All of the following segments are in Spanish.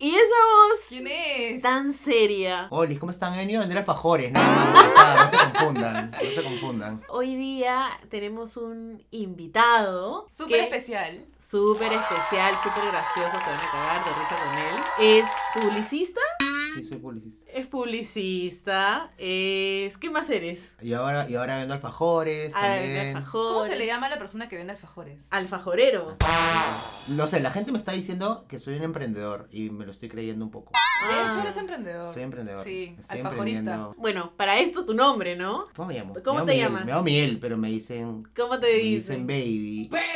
¿y esa voz ¿Quién es? tan seria? Olis, ¿cómo están? He venido a vender alfajores, nada más. o sea, no se confundan, no se confundan. Hoy día tenemos un invitado. Súper especial. Súper especial, súper gracioso, se van a cagar de risa con él. Es publicista, Sí, soy publicista. es publicista, es... ¿Qué más eres? Y ahora, y ahora vendo alfajores Ah, también. ¿Cómo se le llama a la persona que vende alfajores? Alfajorero. No sé, la gente me está diciendo que soy un emprendedor y me lo estoy creyendo un poco. De Ah. hecho, eres emprendedor. Soy emprendedor. Sí, Estoy alfajorista. Bueno, para esto tu nombre, ¿no? ¿Cómo me llamo? ¿Cómo Me te Miguel, llamas? Me llamo Miguel, pero me dicen. ¿Cómo te Me dicen? dicen baby. Baby.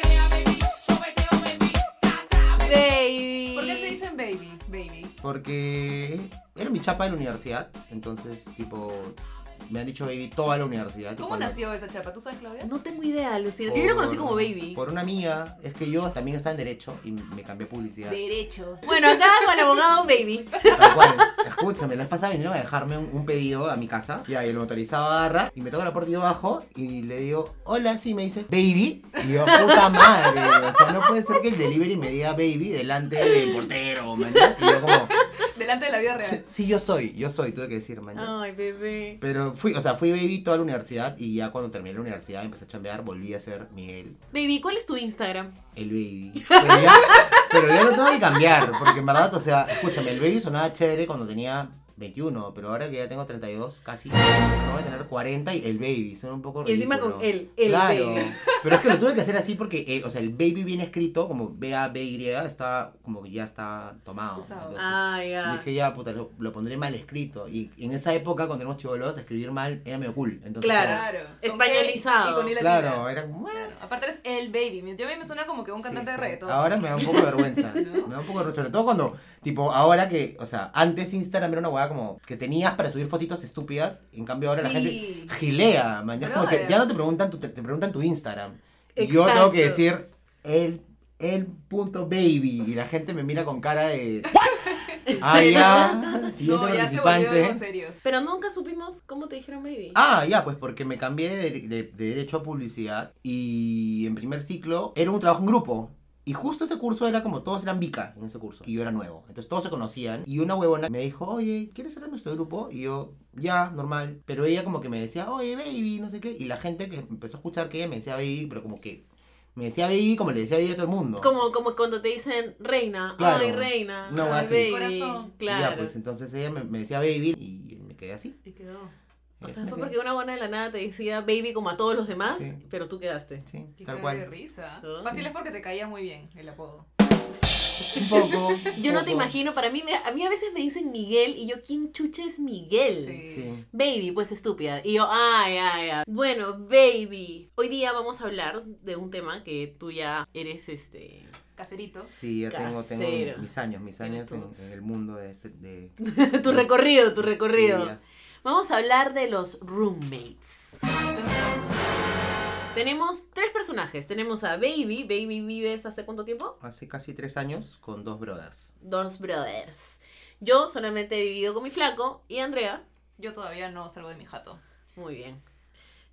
¿Por qué te dicen baby? Baby. Porque era mi chapa de la universidad. Entonces, tipo, me han dicho baby toda la universidad. y ¿Cómo cuando- nació esa chapa? ¿Tú sabes, Claudia? No tengo idea, Lucina. Yo lo conocí Por- como baby. Por una amiga. Es que yo también estaba en Derecho y me cambié publicidad. Derecho. Bueno, acá con el abogado baby. Tal cual. Escúchame, la vez pasada vinieron a dejarme un, un pedido a mi casa. Y ahí el motorizado agarra y me toca la puerta y yo bajo y le digo, hola, sí, me dice, baby. Y yo, puta madre. O sea, no puede ser que el delivery me diga baby delante del portero, ¿me entiendes? Y yo como, Delante de la vida real. sí, yo soy, yo soy, tuve que decir, ¿me entiendes? Ay, bebé. Pero fui, o sea, fui baby toda la universidad y ya cuando terminé la universidad empecé a chambear, volví a ser Miguel, Baby, ¿cuál es tu Instagram? el baby. Pero ya, pero ya lo tengo que cambiar, porque en verdad, o sea, escúchame, el baby sonaba chévere cuando tenía 21, pero ahora que ya tengo 32, casi, no voy a tener 40 y el baby, suena un poco Y encima ridículo. con él, el claro, baby. pero es que lo tuve que hacer así porque, eh, o sea, el baby bien escrito, como B-A-B-Y, está como que ya está tomado. Entonces, Ah, ya. Dije ya, puta, lo, lo pondré mal escrito. Y en esa época, cuando éramos chivolos, escribir mal era medio cool. Entonces, Claro. Claro. Con Españolizado. Y con como- claro, era como... Claro. Aparte eres el baby. Yo a mí me suena como que un Sí, cantante de reggaetón. Ahora me da un poco de vergüenza. ¿No? Me da un poco de vergüenza. Sobre todo cuando, tipo, ahora que, o sea, antes Instagram era una hueá como que tenías para subir fotitos estúpidas. En cambio ahora la gente gilea, man. Ya, es como que ya no te preguntan tu, te, te preguntan tu Instagram. Y yo tengo que decir el, el punto baby. Y la gente me mira con cara de... Ah, ya. Siguiente No, ya se participante. volvieron serios. Pero nunca supimos cómo te dijeron baby. Ah, ya, pues porque me cambié de, de- de Derecho a Publicidad y en primer ciclo era un trabajo en grupo. Y justo ese curso era como todos eran Vica en ese curso. Y yo era nuevo. Entonces todos se conocían. Y una huevona me dijo, oye, ¿quieres ser de nuestro grupo? Y yo, ya, normal. Pero ella como que me decía, oye, baby, no sé qué. Y la gente que empezó a escuchar que ella me decía baby, pero como que me decía baby como le decía baby a todo el mundo. Como, como cuando te dicen reina. Claro. Ay, reina. Una Ay, así. baby. Corazón. Y Claro. ya, pues entonces ella me, me decía baby y me quedé así. Y quedó. O sea, fue porque una buena de la nada te decía baby como a todos los demás, Sí. pero tú quedaste. Sí, Qué tal de cual. risa. Ah. Fácil es porque te caía muy bien el apodo. Un poco. Yo no te imagino, para mí, me- a mí a veces me dicen Miguel y yo, ¿quién chucha es Miguel? Sí. Sí. Baby, pues estúpida. Y yo, ay, ay, ay. Bueno, baby. Hoy día vamos a hablar de un tema que tú ya eres este. Caserito. Sí, ya tengo, tengo mis años, mis años en, en el mundo de este... De, tu recorrido, tu recorrido. Vamos a hablar de los roommates. Tenemos tres personajes. Tenemos a Baby. Baby vives hace cuánto tiempo? Hace casi tres años con dos brothers. Dos brothers. Yo solamente he vivido con mi flaco y Andrea. Yo todavía no salgo de mi jato. Muy bien.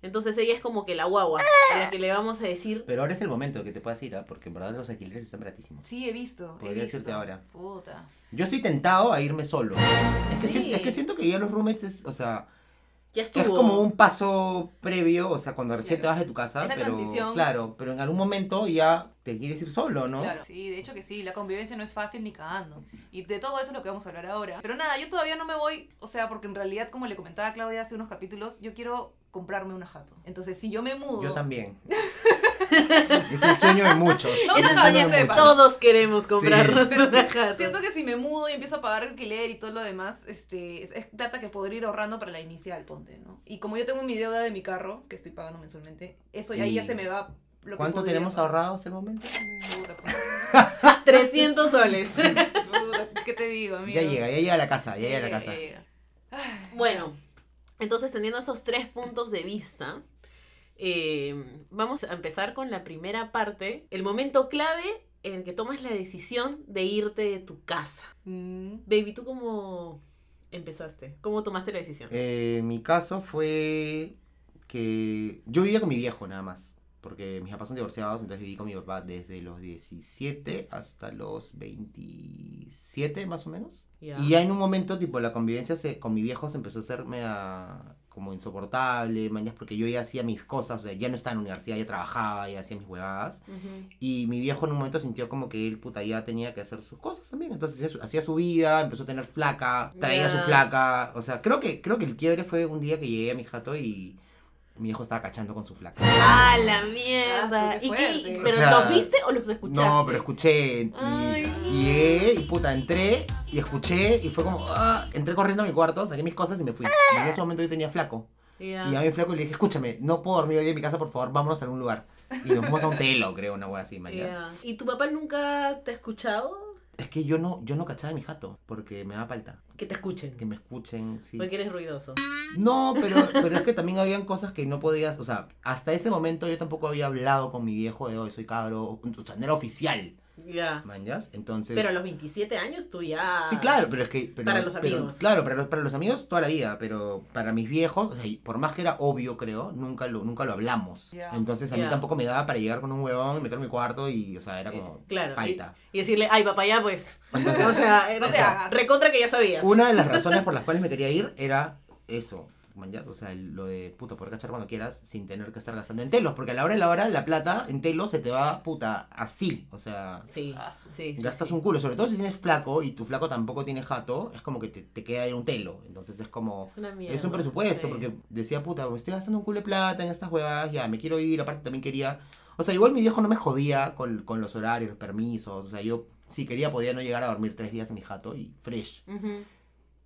Entonces ella es como que la guagua a la que le vamos a decir. Pero ahora es el momento que te puedas ir, ¿ah? porque en verdad los alquileres están baratísimos. Sí, he visto. he Podría visto. decirte ahora. Puta. Yo estoy tentado a irme solo. Es que, Sí. siento, es que siento que ya los roommates es, o sea, Ya es estuvo. como un paso previo, o sea, cuando recién te vas de tu casa, Es la pero transición. claro, pero en algún momento ya te quieres ir solo, ¿no? Claro, sí, de hecho que sí, la convivencia no es fácil ni cagando. Y de todo eso es lo que vamos a hablar ahora. Pero nada, yo todavía no me voy, o sea, porque en realidad, como le comentaba a Claudia hace unos capítulos, yo quiero comprarme una jato. Entonces, si yo me mudo... Yo también. es el sueño de muchos. No, es el no, sueño ya de te muchos. Todos queremos comprarnos Pero una sí, jato. siento que si me mudo y empiezo a pagar alquiler y todo lo demás, este, es, es plata que podría ir ahorrando para la inicial, ponte, ¿no? Y como yo tengo mi deuda de mi carro, que estoy pagando mensualmente, eso ahí ya se me va lo ¿Cuánto podría tenemos ahorrado hasta el momento? Puta, pues, 300 soles. ¿Qué te digo, amigo? Ya llega, ya llega a la casa, ya llega a la Ya casa. llega. Ay, Bueno, entonces teniendo esos tres puntos de vista, eh, vamos a empezar con la primera parte, el momento clave en el que tomas la decisión de irte de tu casa. Mm. Baby, ¿tú cómo empezaste? ¿Cómo tomaste la decisión? Eh, mi caso fue que yo vivía con mi viejo nada más. Porque mis papás son divorciados, entonces viví con mi papá desde los 17 hasta los 27 más o menos. Y ya en un momento, tipo, la convivencia se, con mi viejo se empezó a hacerme a- como insoportable, mañas, porque yo ya hacía mis cosas, o sea, ya no estaba en la universidad, ya trabajaba, ya hacía mis huevadas. Ujú. Y mi viejo en un momento sintió como que él, puta, ya tenía que hacer sus cosas también. Entonces hacía su, hacía su vida, empezó a tener flaca, traía su flaca. O sea, creo que, creo que el quiebre fue un día que llegué a mi jato y mi viejo estaba cachando con su flaca. ¡Ah, la mierda! Ah, sí, qué ¿Y qué- fuerte. ¿Pero O sea, los viste o los escuchaste? No, pero escuché. Y, Ay. y y puta, entré y escuché y fue como, ah, entré corriendo a mi cuarto, saqué mis cosas y me fui. Y en ese momento yo tenía flaco. Y a mi flaco le dije, escúchame, no puedo dormir hoy día en mi casa, por favor, vámonos a algún lugar. Y nos fuimos a un telo, creo, una wea así. Ya. ¿Y tu papá nunca te ha escuchado? Es que yo no, yo no cachaba mi jato, porque me da falta. Que te escuchen. Que me escuchen, sí. Porque eres ruidoso. No, pero, pero es que también habían cosas que no podías, o sea, hasta ese momento yo tampoco había hablado con mi viejo de hoy, soy cabro, o sea, no era oficial, Ya. ¿manjas? Entonces... Pero a los 27 años tú ya. Sí, claro, pero es que... pero- Para los pero- amigos. claro, para los, para los amigos toda la vida, pero para mis viejos, o sea, y por más que era obvio, creo, nunca lo, nunca lo hablamos. Ya. Entonces a mí tampoco me daba para llegar con un huevón, meter en mi cuarto y, o sea, era como... Claro. Y, Paita. y decirle, ay, papá, ya pues. Entonces, O sea, era No te hagas. recontra que ya sabías. Una de las razones por las cuales me quería ir era eso, manjas, o sea, el- lo de puta poder cachar cuando quieras sin tener que estar gastando en telos, porque a la hora de la hora la plata en telos se te va puta así, o sea, Sí, sí. gastas sí. un culo, sobre todo si tienes flaco y tu flaco tampoco tiene jato, es como que te, te queda ahí un telo, entonces es como... Es una mierda. Es un presupuesto, Sí. porque decía, puta, me estoy gastando un culo de plata en estas huevadas, ya, me quiero ir, aparte también quería... O sea, igual mi viejo no me jodía con, con los horarios, los permisos, o sea, yo si quería podía no llegar a dormir tres días en mi jato y fresh. Ujú.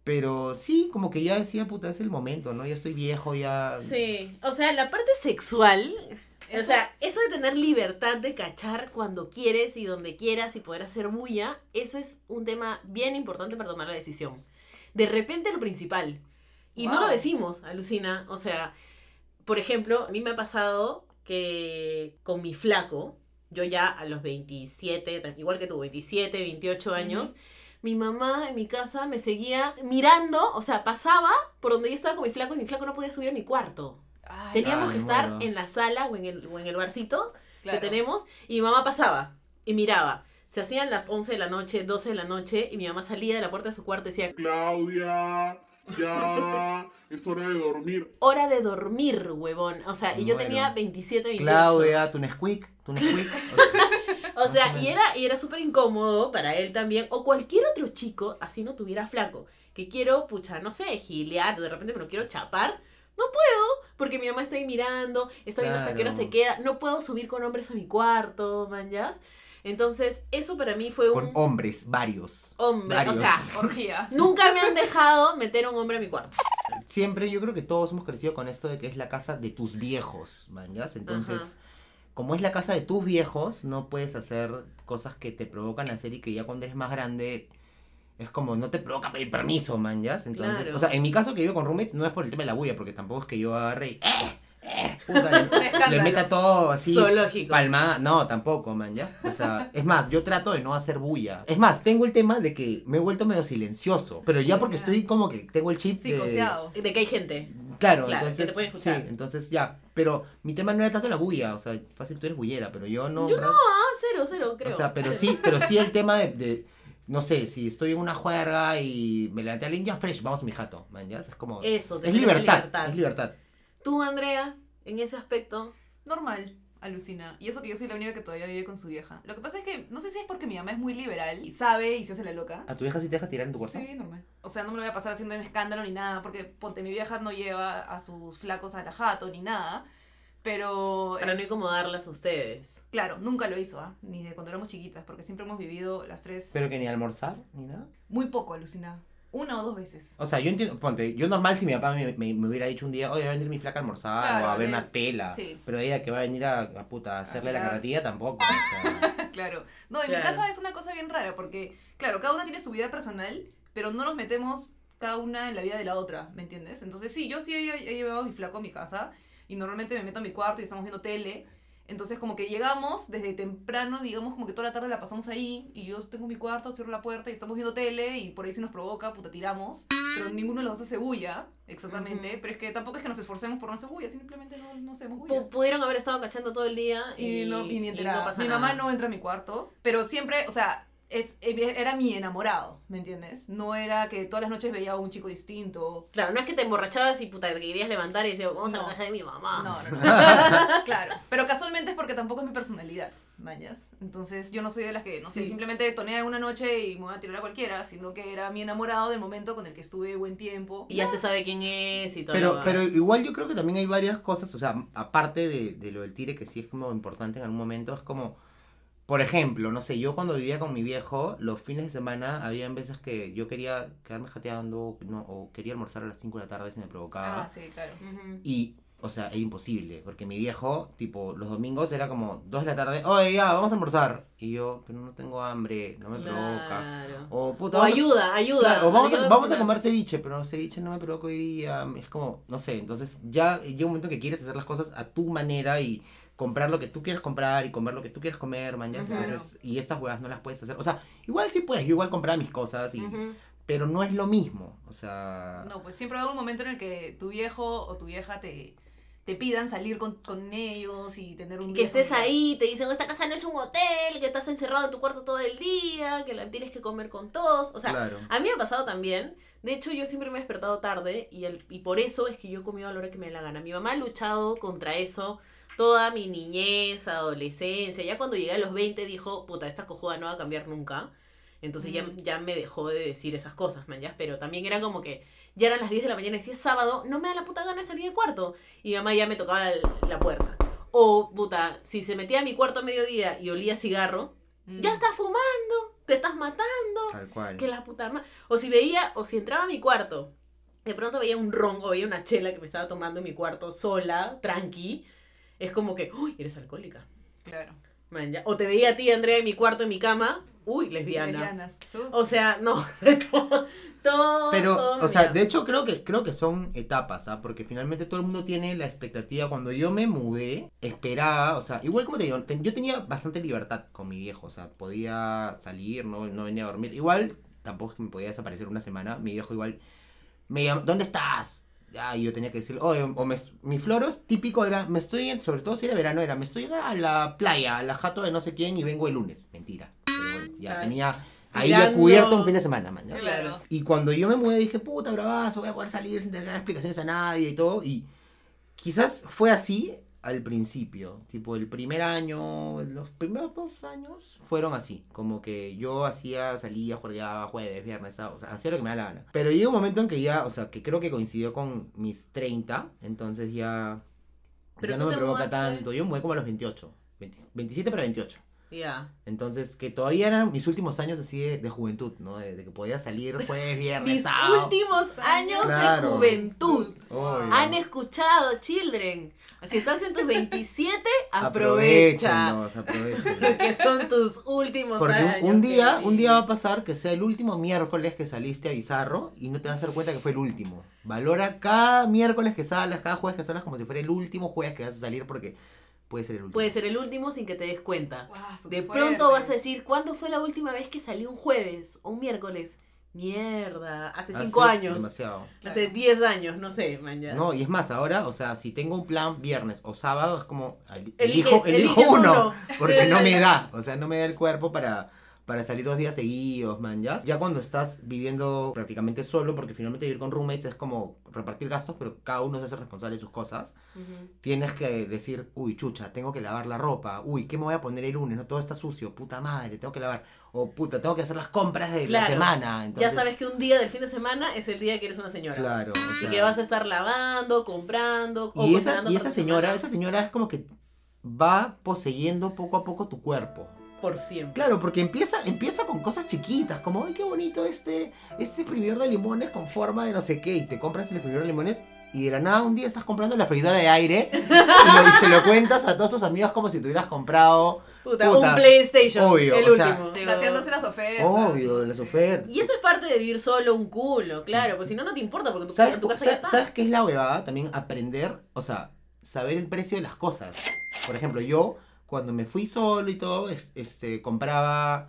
Pero sí, como que ya decía, puta, es el momento, ¿no? Ya estoy viejo, ya... Sí, o sea, la parte sexual, o sea, eso de tener libertad de cachar cuando quieres y donde quieras y poder hacer bulla, eso es un tema bien importante para tomar la decisión. De repente lo principal. Y no lo decimos, alucina. O sea, por ejemplo, a mí me ha pasado que con mi flaco, yo ya a los 27, tan- igual que tú, 27, 28 años, mi mamá en mi casa me seguía mirando, o sea, pasaba por donde yo estaba con mi flaco y mi flaco no podía subir a mi cuarto. Ay, Teníamos Ay, que estar en la sala o en el, o en el barcito claro. que tenemos y mi mamá pasaba y miraba. Se hacían las 11 de la noche, 12 de la noche y mi mamá salía de la puerta de su cuarto y decía, Claudia, ya, es hora de dormir. hora de dormir, huevón. O sea, y yo tenía 27, 28. Claudia, tu Nesquik, tu Nesquik. O sea, y era, y era súper incómodo para él también, o cualquier otro chico, así no tuviera flaco, que quiero, pucha, no sé, gilear, de repente me lo quiero chapar, no puedo, porque mi mamá está ahí mirando, está viendo hasta qué hora se queda, no puedo subir con hombres a mi cuarto, manjas. Entonces, eso para mí fue un Con hombres, varios. hombre, varios. o sea, Orgías. nunca me han dejado meter a un hombre a mi cuarto. Siempre yo creo que todos hemos crecido con esto de que es la casa de tus viejos, manjas. Entonces, como es la casa de tus viejos, no puedes hacer cosas que te provocan hacer y que ya cuando eres más grande es como no te provoca pedir permiso, manjas. Entonces, Claro. o sea, en mi caso que vivo con roommates no es por el tema de la bulla, porque tampoco es que yo agarre y, ¡eh! ¡Eh! Puta, le- le meta todo así. Zoológico. Palma, no, tampoco, man, ¿ya? O sea, es más, yo trato de no hacer bulla. Es más, tengo el tema de que me he vuelto medio silencioso. Pero ya porque estoy como que tengo el chip de... Psicoseado. De que hay gente. Claro, Claro, que entonces... te sí, entonces ya. Pero mi tema no era tanto la bulla, o sea, fácil tú eres bullera, pero yo no... Yo ¿verdad? Ah, cero, cero, creo. O sea, pero sí, pero sí el tema de... de- no sé, si estoy en una juerga y me levanté a alguien, ya fresh, vamos a mi jato, man, ¿ya? Es como... Eso, es libertad, libertad. es libertad. Tú, Andrea, en ese aspecto, Normal, alucina. Y eso que yo soy la única que todavía vive con su vieja. Lo que pasa es que, no sé si es porque mi mamá es muy liberal y sabe y se hace la loca. ¿A tu vieja sí te deja tirar en tu cuarto? Sí, normal. O sea, no me lo voy a pasar haciendo un escándalo ni nada, porque ponte, mi vieja no lleva a sus flacos a la jato ni nada. Pero. para no incomodarlas a ustedes. Claro, nunca lo hizo, ¿ah? Ni de cuando éramos chiquitas, porque siempre hemos vivido las tres. Pero que ni almorzar, ni nada. Muy poco, alucina. Una o dos veces. O sea, yo entiendo, ponte, yo normal si mi papá me, me- me hubiera dicho un día, oye, va a venir mi flaca a almorzar Claro, o a ver una pela. sí. Pero ella que va a venir a, a puta, a hacerle la carretilla tampoco. O sea, claro. No, en Claro. mi casa es una cosa bien rara, porque, claro, cada una tiene su vida personal, pero no nos metemos cada una en la vida de la otra, ¿me entiendes? Entonces, sí, yo sí he, he llevado a mi flaco a mi casa y normalmente me meto a mi cuarto y estamos viendo tele. Entonces como que llegamos desde temprano, digamos como que toda la tarde la pasamos ahí y yo tengo mi cuarto, cierro la puerta y estamos viendo tele y por ahí si nos provoca, puta, tiramos. Pero ninguno de los dos hace bulla, exactamente. Pero es que tampoco es que nos esforcemos por no hacer bulla, simplemente no, no hacemos bulla. Pu- pudieron haber estado cachando todo el día y, Y, no, y ni y enterada. no pasa mi nada. mamá no entra a mi cuarto, pero siempre, o sea, es, era mi enamorado, ¿me entiendes? No era que todas las noches veía a un chico distinto. Claro, no es que te emborrachabas y puta, te querías levantar y decías, vamos a la casa de mi mamá. No, no, no. claro. Pero casualmente es porque tampoco es mi personalidad, mañas. Entonces yo no soy de las que, no sé, simplemente tonea una noche y me voy a tirar a cualquiera, sino que era mi enamorado del momento con el que estuve buen tiempo. Y ya se sabe quién es y todo. Pero, pero igual yo creo que también hay varias cosas, o sea, aparte de, de lo del tire, que sí es como importante en algún momento, es como, por ejemplo, no sé, yo cuando vivía con mi viejo, los fines de semana, había veces que yo quería quedarme jateando, no, o quería almorzar a las 5 de la tarde si me provocaba. Ah, sí, claro. Y, o sea, era imposible, porque mi viejo, tipo, los domingos era como 2 de la tarde, oye, ya, vamos a almorzar. Y yo, pero no tengo hambre, no me provoca. O, puta, O a- ayuda, ayuda. Claro, o vamos, a, vamos a comer ceviche, pero ceviche no me provoca hoy día. Es como, no sé, entonces ya llega un momento que quieres hacer las cosas a tu manera y comprar lo que tú quieres comprar y comer lo que tú quieres comer, mañana. Entonces, y estas huevas no las puedes hacer. O sea, igual sí puedes, yo igual compraba mis cosas, y, pero no es lo mismo. O sea, No, pues siempre va a haber un momento en el que tu viejo o tu vieja te, te pidan salir con, con ellos y tener un Que día estés ahí, te dicen, esta casa no es un hotel, que estás encerrado en tu cuarto todo el día, que la tienes que comer con todos. O sea, claro. a mí me ha pasado también. De hecho, yo siempre me he despertado tarde y, el, y por eso es que yo he comido a la hora que me dé la gana. Mi mamá ha luchado contra eso toda mi niñez, adolescencia. Ya cuando llegué a los 20 dijo, puta, esta cojuda no va a cambiar nunca. Entonces ya, Ujú. ya me dejó de decir esas cosas, man, ya. Pero también era como que ya eran las 10 de la mañana y si es sábado, no me da la puta gana de salir del cuarto. Y mi mamá ya me tocaba la puerta. O, puta, si se metía a mi cuarto a mediodía y olía cigarro, Mm. ya estás fumando, te estás matando. Tal cual. Que la puta madre. O si veía, o si entraba a mi cuarto, de pronto veía un ron o veía una chela que me estaba tomando en mi cuarto sola, tranqui, es como que, uy, eres alcohólica. Claro. Man, ya. O te veía a ti, Andrea, en mi cuarto, en mi cama, uy, lesbiana. Lesbianas. O sea, no, todo, todo, Pero, todo o sea, mira. de hecho creo que creo que son etapas, ¿ah? Porque finalmente todo el mundo tiene la expectativa. Cuando yo me mudé, esperaba, o sea, igual como te digo, ten- yo tenía bastante libertad con mi viejo, o sea, podía salir, no, no venía a dormir. Igual, tampoco es que me podía desaparecer una semana. Mi viejo igual me llamó, ¿dónde estás? Y yo tenía que decirle, oye, o me, mi floros típico era, me estoy, en- sobre todo si era verano, era, me estoy a la playa, a la jato de no sé quién y vengo el lunes. Mentira. Pero bueno, ya tenía ahí ya cubierto un fin de semana, man. Claro. Y cuando yo me mudé dije, puta, bravazo, voy a poder salir sin tener que dar explicaciones a nadie y todo. Y quizás fue así al principio. Tipo, el primer año, los primeros dos años fueron así. Como que yo hacía, salía, jugaba jueves, viernes, sábado, o sea, hacía lo que me da la gana. Pero llegó un momento en que ya, o sea, que creo que coincidió con mis 30. Entonces ya, Pero ya no me provoca tanto. Yo me mudé como a los 28. 20 27 para 28. Ya. Entonces, que todavía eran mis últimos años así de, de juventud, ¿no? De, de que podía salir jueves, viernes, Mis sábado. últimos años Claro. de juventud. Obvio. Han escuchado, children. Si estás en tus 27, aprovecha. Aprovechenlos. Que son tus últimos Porque años. un, día, un día va a pasar que sea el último miércoles que saliste a Bizarro y no te vas a dar cuenta que fue el último. Valora cada miércoles que salgas, cada jueves que salgas como si fuera el último jueves que vas a salir porque puede ser el último. Puede ser el último sin que te des cuenta. De pronto fuerte. vas a decir, ¿cuándo fue la última vez que salí un jueves o un miércoles? Mierda, hace Hace cinco años. Demasiado. Hace 10 años, no sé, man, ya. No, y es más, ahora, o sea, si tengo un plan viernes o sábado, es como, Eliges- elijo, elijo eliges uno, uno. porque no me da, o sea, no me da el cuerpo para, para salir dos días seguidos, man, ¿ya? Ya cuando estás viviendo prácticamente solo, porque finalmente vivir con roommates es como repartir gastos, pero cada uno se hace responsable de sus cosas, tienes que decir, uy, chucha, tengo que lavar la ropa, uy, ¿qué me voy a poner el lunes? No, todo está sucio, puta madre, tengo que lavar, o puta, tengo que hacer las compras de la Claro. semana, entonces... Ya sabes que un día del fin de semana es el día que eres una señora. Claro, o Y que vas a estar lavando, comprando. o Y esa, y señora, semana esa señora es como que va poseyendo poco a poco tu cuerpo. Por siempre. Claro, porque empieza, empieza con cosas chiquitas, como, ay, qué bonito este, este exprimidor de limones con forma de no sé qué, y te compras el exprimidor de limones, y de la nada un día estás comprando la freidora de aire, y, lo- y se lo cuentas a todos tus amigos como si te hubieras comprado, Puta, Puta, un PlayStation. obvio, el o sea, último. Dateándose las ofertas. obvio, las ofertas. Y eso es parte de vivir solo, un culo, claro. Pues si no, no te importa, porque tu, ¿Sabes, en tu casa ya sa- está. ¿Sabes qué es la huevada? También aprender, o sea, saber el precio de las cosas. Por ejemplo, yo cuando me fui solo y todo, es- este, compraba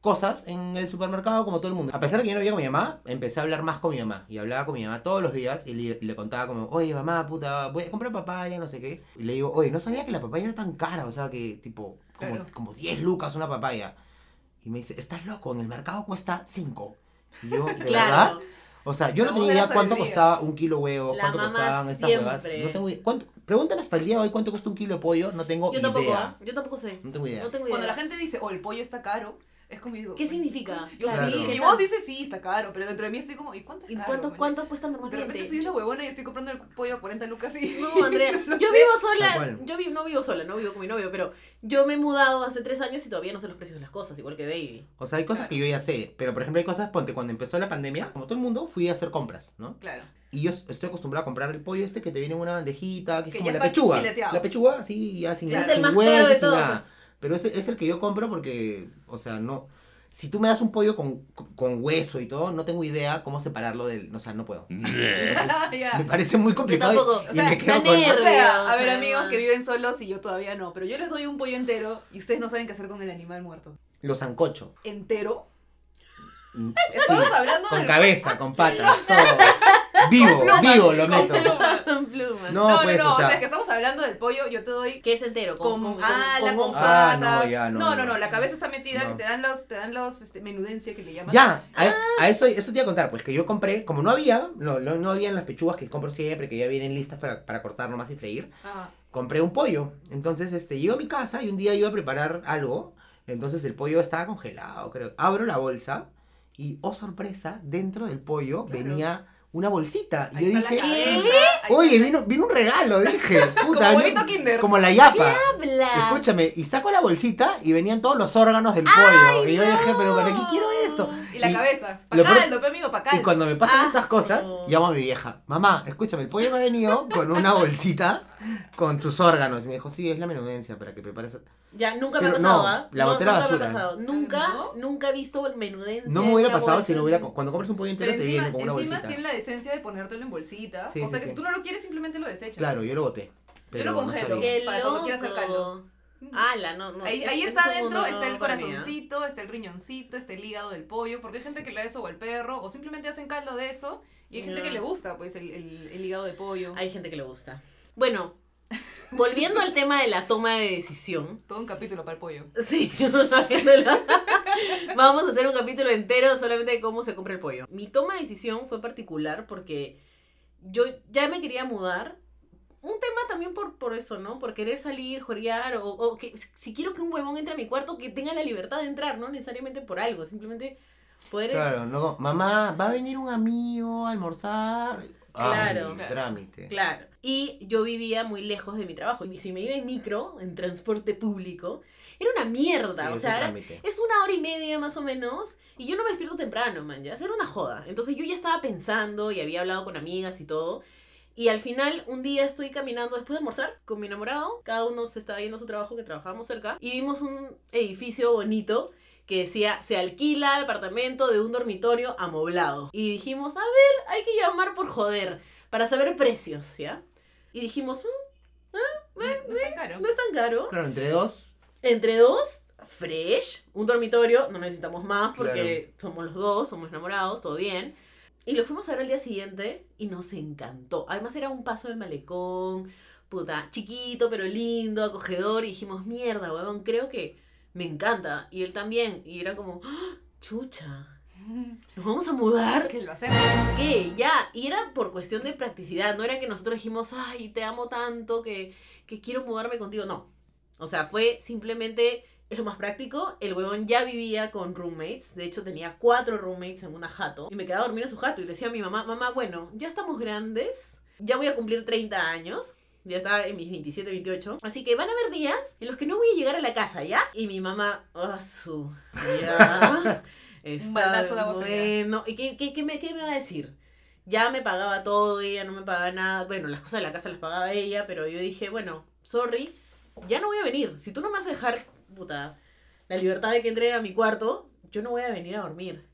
cosas en el supermercado como todo el mundo. A pesar de que yo no vivía con mi mamá, empecé a hablar más con mi mamá. Y hablaba con mi mamá todos los días y le, le contaba como, oye mamá, puta, voy a comprar papaya, no sé qué. Y le digo, oye, no sabía que la papaya era tan cara, o sea que tipo, como, Claro. como 10 lucas una papaya. Y me dice, estás loco, en el mercado cuesta 5. Y yo, ¿de verdad? O sea, yo no voz tenía idea cuánto costaba un kilo huevo, La cuánto mamá costaban estas siempre. huevas. No tengo idea. ¿Cuánto? Pregúntame hasta el día de hoy cuánto cuesta un kilo de pollo, no tengo Yo tampoco, idea. ¿ah? yo tampoco sé. No tengo idea. No tengo idea. Cuando la gente dice, oh, el pollo está caro, es como digo, ¿Qué significa? Yo Claro. sí, ¿Qué mi voz dice sí, está caro, pero dentro de mí estoy como, ¿y cuánto es ¿Y caro? cuánto, man? cuánto cuesta De normalmente? repente soy una huevona y estoy comprando el pollo a 40 lucas y... No, Andrea, No yo sé. vivo sola, yo vi- no vivo sola, no vivo con mi novio, pero yo me he mudado hace tres años y todavía no sé los precios de las cosas, igual que Baby. O sea, hay cosas que yo ya sé, pero por ejemplo hay cosas, ponte, cuando empezó la pandemia, como todo el mundo, fui a hacer compras, ¿no? Claro. Y yo estoy acostumbrado a comprar el pollo este que te viene en una bandejita, que es como ya la está pechuga. fileteado. La pechuga, así, ya sin, el sin más hueso, de sin nada. Pero ese es el que yo compro porque, o sea, no... Si tú me das un pollo con, con hueso y todo, no tengo idea cómo separarlo del... O sea, no puedo. Me parece muy complicado tampoco. y, O y sea, me quedo con... O sea, a ver amigos que viven solos y yo todavía no, pero yo les doy un pollo entero y ustedes no saben qué hacer con el animal muerto. Los sancocho. ¿Entero? Mm, Estamos sí, hablando Con de... cabeza, con patas, todo. Vivo, vivo lo con meto. pluma. Pluma. No, No, no, pues, no, o sea... es que estamos hablando del pollo, yo te doy Que es entero, con, con, con, con- ala, con con, ojo. Ah, no, ya, no, no, no, no. no, la cabeza está metida, No. que te dan los, te dan los, este, menudencia que le llaman. Ya, a, a eso, eso te iba a contar, pues que yo compré, como no había, no, no, no había en las pechugas que compro siempre, que ya vienen listas para, para cortar nomás y freír, Ah, compré un pollo. Entonces, este, llego a mi casa y un día iba a preparar algo, entonces el pollo estaba congelado, creo. Abro la bolsa y, oh sorpresa, dentro del pollo Claro. venía una bolsita. Y yo dije, ahí oye, vino, vino un regalo, dije, puta, Como huevito Kinder. como la yapa. Habla. Escúchame, y saco la bolsita y venían todos los órganos del pollo. y yo dije, pero ¿para qué quiero esto? Y la Y- cabeza. lo peor- Pacaldo, pe amigo, pacaldo. Y cuando me pasan Ah, estas cosas, no. llamo a mi vieja. Mamá, escúchame, el pollo me ha venido con una bolsita con sus órganos. Y me dijo, sí, es la menudencia para que prepares. Ya, nunca me ha pasado, no, ¿ah? la No, boté a la nunca me ha basura. pasado. Nunca, ¿No? nunca he visto el menudencia. No me hubiera pasado bolsa. si no hubiera. Cuando compras un pollo entero Pero te encima, viene con una encima bolsita. tiene la decencia de ponértelo en bolsita. Sí, o sea sí, que sí. si tú no lo quieres, simplemente lo desechas. Claro, yo lo boté. Pero lo no congelo. Para cuando quieras hacer loco. Ala, no, no. Ahí, es- ahí ese está adentro, está el mí, ¿ah? corazoncito, está el riñoncito, está el hígado del pollo, porque hay gente que le da eso o al perro, o simplemente hacen caldo de eso, y hay gente que le gusta, pues, el, el, el hígado de pollo. Hay gente que le gusta. Bueno, volviendo al tema de la toma de decisión. Todo un capítulo para el pollo. Sí, vamos a hacer un capítulo entero solamente de cómo se compra el pollo. Mi toma de decisión fue particular porque yo ya me quería mudar. Un tema también por, por eso, ¿no? Por querer salir, jorear, o, o que si- quiero que un huevón entre a mi cuarto, que tenga la libertad de entrar, no necesariamente por algo, simplemente poder... Claro, no, mamá, va a venir un amigo a almorzar. Claro. Ay, trámite. Claro. Y yo vivía muy lejos de mi trabajo. Y si me iba en micro, en transporte público, era una mierda. Sí, o sea, un era- trámite. es una hora y media más o menos. Y yo no me despierto temprano, man. Ya, era una joda. Entonces yo ya estaba pensando y había hablado con amigas y todo. Y al final, un día estoy caminando después de almorzar con mi enamorado. Cada uno se estaba yendo a su trabajo, que trabajábamos cerca. Y vimos un edificio bonito que decía, se alquila departamento de un dormitorio amoblado. Y dijimos, a ver, hay que llamar por joder, para saber precios, ¿ya? Y dijimos, "Mm, No es tan caro. no es tan caro. Claro, entre dos. Entre dos, fresh, un dormitorio, no necesitamos más porque somos los dos, somos enamorados, todo bien. Y lo fuimos a ver al día siguiente y nos encantó. Además era un paso del malecón, puta, chiquito pero lindo, acogedor. Y dijimos, mierda, huevón, creo que me encanta. Y él también. Y era como, "Ah, chucha, nos vamos a mudar. Que lo hacer. ¿Qué? Ya. Y era por cuestión de practicidad. No era que nosotros dijimos, ay, te amo tanto que, que quiero mudarme contigo. No. O sea, fue simplemente, es lo más práctico. El huevón ya vivía con roommates. De hecho, tenía cuatro roommates en una jato. Y me quedaba a dormir en su jato. Y le decía a mi mamá, mamá, bueno, ya estamos grandes. Ya voy a cumplir 30 años. Ya estaba en mis 27, 28. Así que van a haber días en los que no voy a llegar a la casa, ¿ya? Y mi mamá, ah, su. Ya. Está baldazo de agua fría. bueno. ¿Y qué, qué, qué me, qué me va a decir? Ya me pagaba todo, ella no me pagaba nada. Bueno, las cosas de la casa las pagaba ella, pero yo dije, bueno, sorry, ya no voy a venir. Si tú no me vas a dejar, puta, la libertad de que entre a mi cuarto, yo no voy a venir a dormir.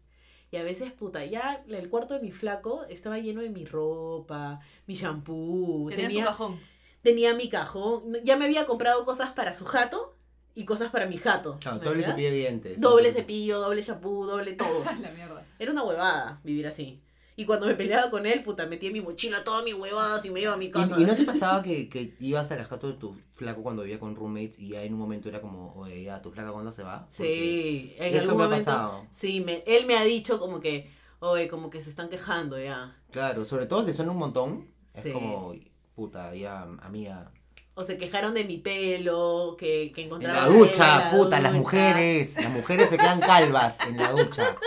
Y a veces, puta, ya el cuarto de mi flaco estaba lleno de mi ropa, mi shampoo. Tenía su cajón. tenía mi cajón, ya me había comprado cosas para su jato y cosas para mi jato. Claro, ¿me doble cepillo de dientes. Doble cepillo, doble champú, doble todo. La mierda. Era una huevada vivir así. Y cuando me peleaba con él, puta, metía en mi mochila todas mis huevadas y me iba a mi casa. ¿Y, y no te pasaba que, que ibas a la jato de tu flaco cuando vivía con roommates y ya en un momento era como, oye, ya, ¿tu flaca cuándo se va? Porque Sí, en eso algún me ha momento. pasado. Sí, me, él me ha dicho como que, oye, como que se están quejando ya. Claro, sobre todo si son un montón, es Sí. como, puta, ya, amiga. O se quejaron de mi pelo, que, que En encontraron la en ducha, la puta, las ducha. mujeres. Las mujeres se quedan calvas en la ducha.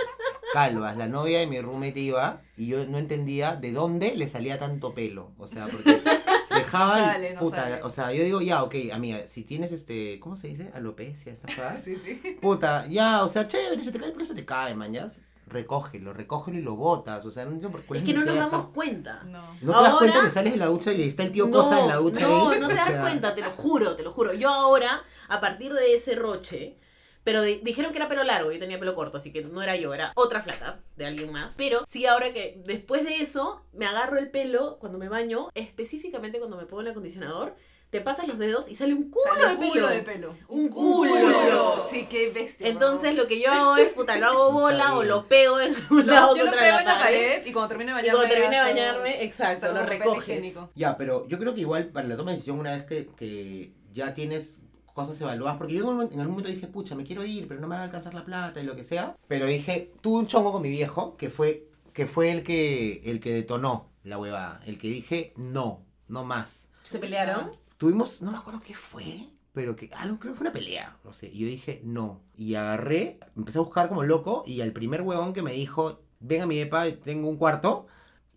Calvas. La novia de mi roommate iba y yo no entendía de dónde le salía tanto pelo. O sea, porque dejaban. No sale, no puta, sale. o sea, yo digo, ya, ok, amiga, si tienes este. ¿Cómo se dice? Alopecia, cosas. Sí, sí. Puta, ya, o sea, chévere, se te cae, pero se te cae, man, ya. Recógelo, recógelo y lo botas. O sea, no por cuál Es que no nos damos dejar- cuenta. No. ¿No te das cuenta que sales de la ducha y ahí está el tío Cosa en la ducha no, ahí? no te O das sea, cuenta, te lo juro, te lo juro. Yo ahora, a partir de ese roche, pero di- dijeron que era pelo largo, yo tenía pelo corto, así que no era yo, era otra flaca de alguien más. Pero sí, ahora que después de eso, me agarro el pelo cuando me baño, específicamente cuando me pongo el acondicionador, te pasas los dedos y sale un culo, Sale de, un culo pelo. de pelo. Un culo. Sí, qué bestia. Entonces lo que yo hago es, puta, lo hago No bola o lo pego en un Lo- lado yo lo pego la en la pared. y cuando termine de Y bañarme. cuando termine de bañarme, exacto, lo recoges. Ya, pero yo creo que igual para la toma de decisión, una vez que, que ya tienes cosas evaluadas, porque yo en algún, en algún momento dije, pucha, me quiero ir, pero no me va a alcanzar la plata y lo que sea. Pero dije, tuve un chongo con mi viejo, que fue, que fue el que, el que detonó la huevada, el que dije, no, no más. ¿Se pelearon? Tuvimos, no me acuerdo qué fue, pero que algo creo que fue una pelea, no sé. Y yo dije, no. Y agarré, empecé a buscar como loco, y al primer huevón que me dijo, ven a mi depa, tengo un cuarto.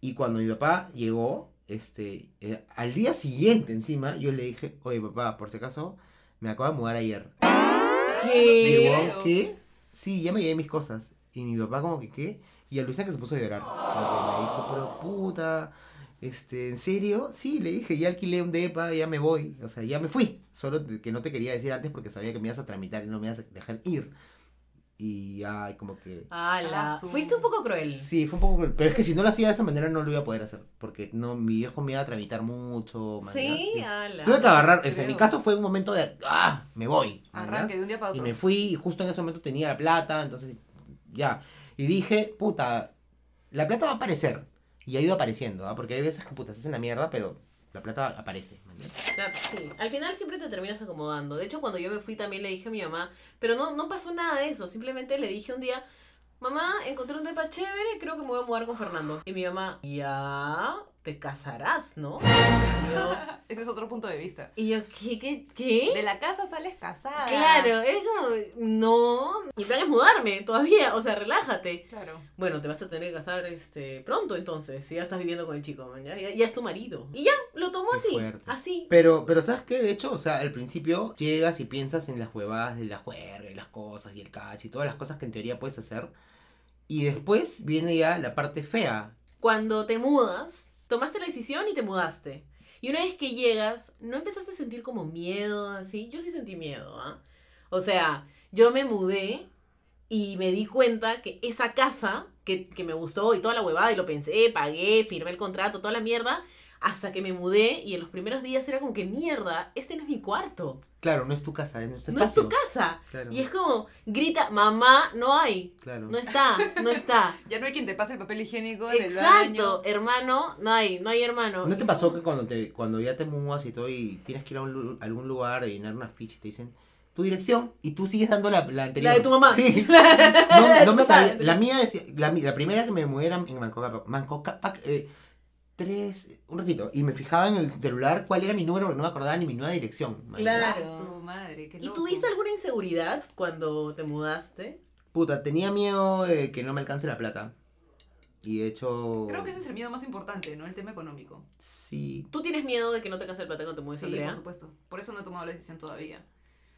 Y cuando mi papá llegó, este, eh, al día siguiente encima, yo le dije, oye papá, por si acaso, me acabo de mudar ayer. ¿Qué? ¿qué? Sí, ya me llevé mis cosas. Y mi papá como que, ¿qué? Y Luisa que se puso a llorar. Me dijo, pero puta, este, ¿en serio? Sí, le dije, ya alquilé un depa, ya me voy. O sea, ya me fui. Solo que no te quería decir antes porque sabía que me ibas a tramitar y no me ibas a dejar ir. Y ay, como que... Ala, Ah, fuiste un poco cruel. Sí, fue un poco... cruel. Pero es que si no lo hacía de esa manera no lo iba a poder hacer. Porque no, mi viejo me iba a tramitar mucho. Sí, ala. Tuve que agarrar, en mi caso fue un momento de, ah, me voy. Arranque de un día para Y otro. me fui y justo en ese momento tenía la plata, entonces ya. Y dije, puta, la plata va a aparecer. Y ha ido apareciendo, ¿ah? Porque hay veces que puta se hacen la mierda, pero la plata aparece. La- sí, al final siempre te terminas acomodando. De hecho, cuando yo me fui también le dije a mi mamá, pero no, no pasó nada de eso. Simplemente le dije un día, mamá, encontré un depa chévere, creo que me voy a mudar con Fernando. Y mi mamá, ya, te casarás, ¿no? Yo, Ese es otro punto de vista. y yo, ¿qué, qué, qué? De la casa sales casada. Claro, es como, no, mi plan es mudarme todavía, o sea, relájate. Claro. Bueno, te vas a tener que casar este pronto entonces, si ya estás viviendo con el chico, man, ya, ya, ya es tu marido. Y ya, lo tomó Qué así, fuerte. así. Pero, pero ¿sabes qué? De hecho, o sea, al principio llegas y piensas en las huevadas de la juerga y las cosas y el catch y todas las cosas que en teoría puedes hacer. Y después viene ya la parte fea. Cuando te mudas, tomaste la decisión y te mudaste. Y una vez que llegas, ¿no empezaste a sentir como miedo así? Yo sí sentí miedo, ¿ah? O sea, yo me mudé y me di cuenta que esa casa que, que me gustó y toda la huevada y lo pensé, pagué, firmé el contrato, toda la mierda, hasta que me mudé y en los primeros días era como que mierda, este no es mi cuarto, Claro, no es tu casa, es nuestro no es tu casa. Claro, Y es como, grita, mamá, no hay, claro. no está, no está. Ya no hay quien te pase el papel higiénico en el Exacto, baño. hermano, no hay, no hay hermano. ¿No te pasó que cuando, te, cuando ya te mudas y todo y tienes que ir a, un algún lugar a llenar una ficha y te dicen tu dirección y tú sigues dando la, la anterior? La de tu mamá. Sí. La No, no me sabía. La mía decía, la, primera que me mudé era en Manco Cápac. Manco Cápac, eh, tres, un ratito. Y me fijaba en el celular cuál era mi número, porque no me acordaba ni mi nueva dirección. Claro. Su madre, qué ¿Y loco. tuviste alguna inseguridad cuando te mudaste? Puta, tenía miedo de que no me alcance la plata. Y de hecho. Creo que ese es el miedo más importante, ¿no? El tema económico. Sí. ¿Tú tienes miedo de que no te case el plata cuando te mudes, Sí, Andrea? por supuesto. Por eso no he tomado la decisión todavía.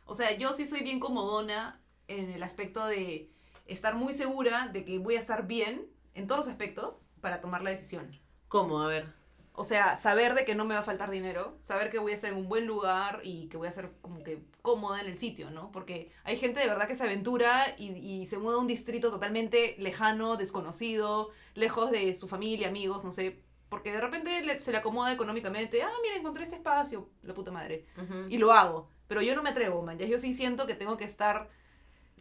O sea, yo sí soy bien comodona en el aspecto de estar muy segura de que voy a estar bien en todos los aspectos para tomar la decisión. ¿Cómo? A ver. O sea, saber de que no me va a faltar dinero, saber que voy a estar en un buen lugar y que voy a ser como que cómoda en el sitio, ¿no? Porque hay gente de verdad que se aventura y, y se muda a un distrito totalmente lejano, desconocido, lejos de su familia, amigos, no sé, porque de repente le- se le acomoda económicamente, ah, mira, encontré este espacio, la puta madre, y lo hago, pero yo no me atrevo, man, ya yo sí siento que tengo que estar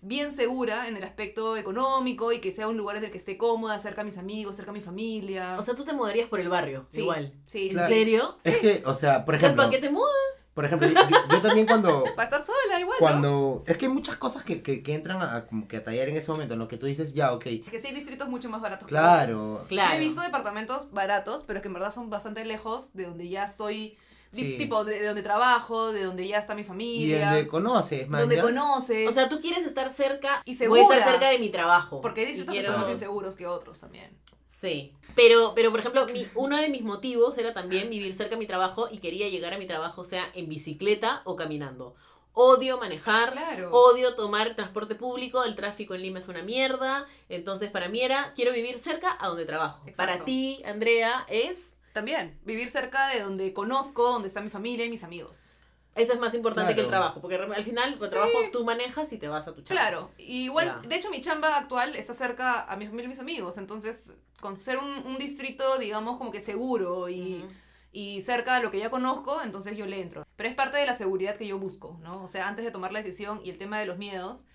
bien segura en el aspecto económico y que sea un lugar en el que esté cómoda, cerca a mis amigos, cerca a mi familia. O sea, tú te mudarías por el barrio, Sí, igual. Sí, ¿En Claro. serio? Es que, o sea, por ejemplo, ¿Para qué te mudas? por ejemplo, yo, yo- también cuando, Para estar sola igual, ¿no? cuando, es que hay muchas cosas que, que, que entran a, como que a tallar en ese momento, ¿no? Que tú dices, ya, ok, Que sí hay distritos mucho más baratos que otros. claro, Claro. Yo he visto departamentos baratos, pero que en verdad son bastante lejos de donde ya estoy, Sí. tipo de, de donde trabajo, de donde ya está mi y familia, donde conoces, man, donde conoces. O sea, tú quieres estar cerca Y Voy a estar segura. cerca de mi trabajo. porque Y quiero- que son más inseguros que otros también. Sí. Pero, pero por ejemplo, mi- uno de mis motivos era también vivir cerca de mi trabajo y quería llegar a mi trabajo, sea en bicicleta o caminando. Odio manejar, Claro. odio tomar transporte público, el tráfico en Lima es una mierda. Entonces, para mí era, quiero vivir cerca a donde trabajo. Exacto. Para ti, Andrea, es, También, vivir cerca de donde conozco, donde está mi familia y mis amigos. eso es más importante que el trabajo, porque al final, el Sí. trabajo tú manejas y te vas a tu chamba. Claro, y igual, Ya. de hecho mi chamba actual está cerca a mi familia y mis amigos, entonces con ser un, un distrito, digamos, como que seguro y, y cerca de lo que ya conozco, entonces yo le entro. Pero es parte de la seguridad que yo busco, ¿no? O sea, antes de tomar la decisión y el tema de los miedos,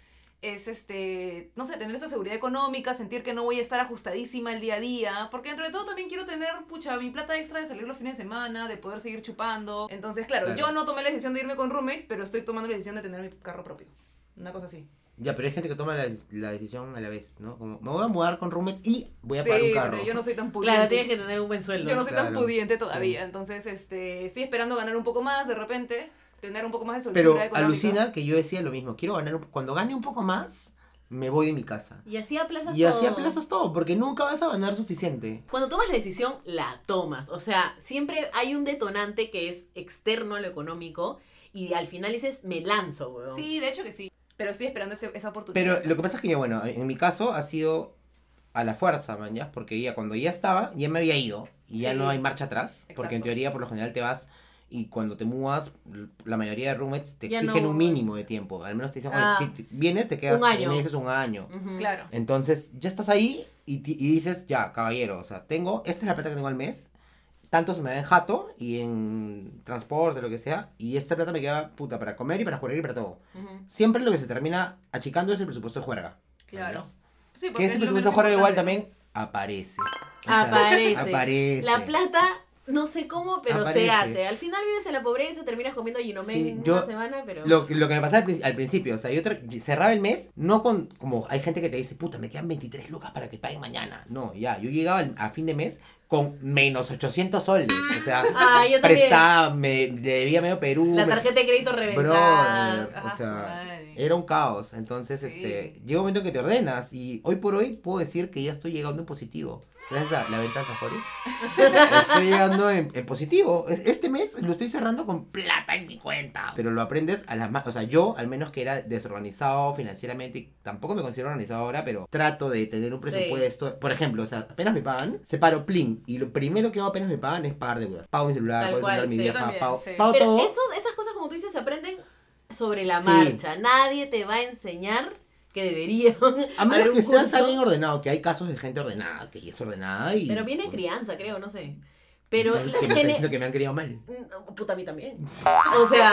es este, no sé, tener esa seguridad económica, sentir que no voy a estar ajustadísima el día a día, porque dentro de todo también quiero tener, pucha, mi plata extra de salir los fines de semana, de poder seguir chupando. Entonces, claro, Claro. yo no tomé la decisión de irme con roommates, pero estoy tomando la decisión de tener mi carro propio. Una cosa así. Ya, pero hay gente que toma la, la decisión a la vez, ¿no? Como, me voy a mudar con roommate y voy a Sí, pagar un carro. yo no soy tan pudiente. Claro, tienes que tener un buen sueldo. Yo no soy tan pudiente todavía, sí. entonces este, estoy esperando ganar un poco más de repente, tener un poco más de Pero solvencia económica. alucina que yo decía lo mismo, quiero ganar, un- cuando gane un poco más, me voy de mi casa. Y así aplazas Y así todo. aplazas todo, porque nunca vas a ganar suficiente. Cuando tomas la decisión, la tomas. O sea, siempre hay un detonante que es externo a lo económico y al final dices, me lanzo, weón. Sí, de hecho que sí, pero estoy esperando ese- esa oportunidad. Pero lo que pasa es que ya, bueno, en mi caso ha sido a la fuerza, man, ya, porque ya cuando ya estaba, ya me había ido y ya Sí. no hay marcha atrás, porque en Exacto. teoría por lo general te vas y cuando te mudas, la mayoría de roommates te Ya exigen no. un mínimo de tiempo. Al menos te dicen, oye, Ah. si te- vienes, te quedas Un año. meses, un año. Ujú. Claro. Entonces, ya estás ahí y, y dices, ya, caballero, o sea, tengo, esta es la plata que tengo al mes, tanto se me da en jato y en transporte, lo que sea, y esta plata me queda, puta, para comer y para jugar y para todo. Ujú. Siempre lo que se termina achicando es el presupuesto de juerga. Claro. Sí, porque Que ese presupuesto de juerga igual también aparece. O sea, Aparece. aparece. La plata, no sé cómo, pero Aparece. se hace. Al final vives en la pobreza, terminas comiendo ginomén Sí, yo- una semana, pero... Lo, lo que me pasaba al, al principio, o sea, yo cerraba el mes, no con, como hay gente que te dice, puta, me quedan 23 lucas para que paguen mañana. No, ya, yo llegaba al- a fin de mes con menos 800 soles. O sea, Ah, prestaba, me le debía medio Perú. La me- tarjeta de crédito reventada. Ah, o su sea, era un caos. Entonces, Sí. este, llega un momento en que te ordenas y hoy por hoy puedo decir que ya estoy llegando en positivo. Gracias a la venta de alfajores. estoy llegando en, en positivo. Es- Este mes lo estoy cerrando con plata en mi cuenta. Pero lo aprendes a las más... O sea, yo al menos que era desorganizado financieramente, y tampoco me considero organizado ahora, pero trato de tener un Sí. presupuesto. Por ejemplo, o sea, apenas me pagan, separo plin. Y lo primero que hago apenas me pagan es pagar deudas. Pago mi celular, Tal pago cual, celular mi vieja, también, pago, sí. pago Pero todo. esos, esas cosas, como tú dices, se aprenden sobre la Sí. marcha. Nadie te va a enseñar que deberían. A menos que un seas curso. alguien ordenado, que hay casos de gente ordenada, que es ordenada y... Pero viene crianza, creo, no sé. Pero que la me está gene- diciendo que me han criado mal. No, Puta, a mí también. O sea,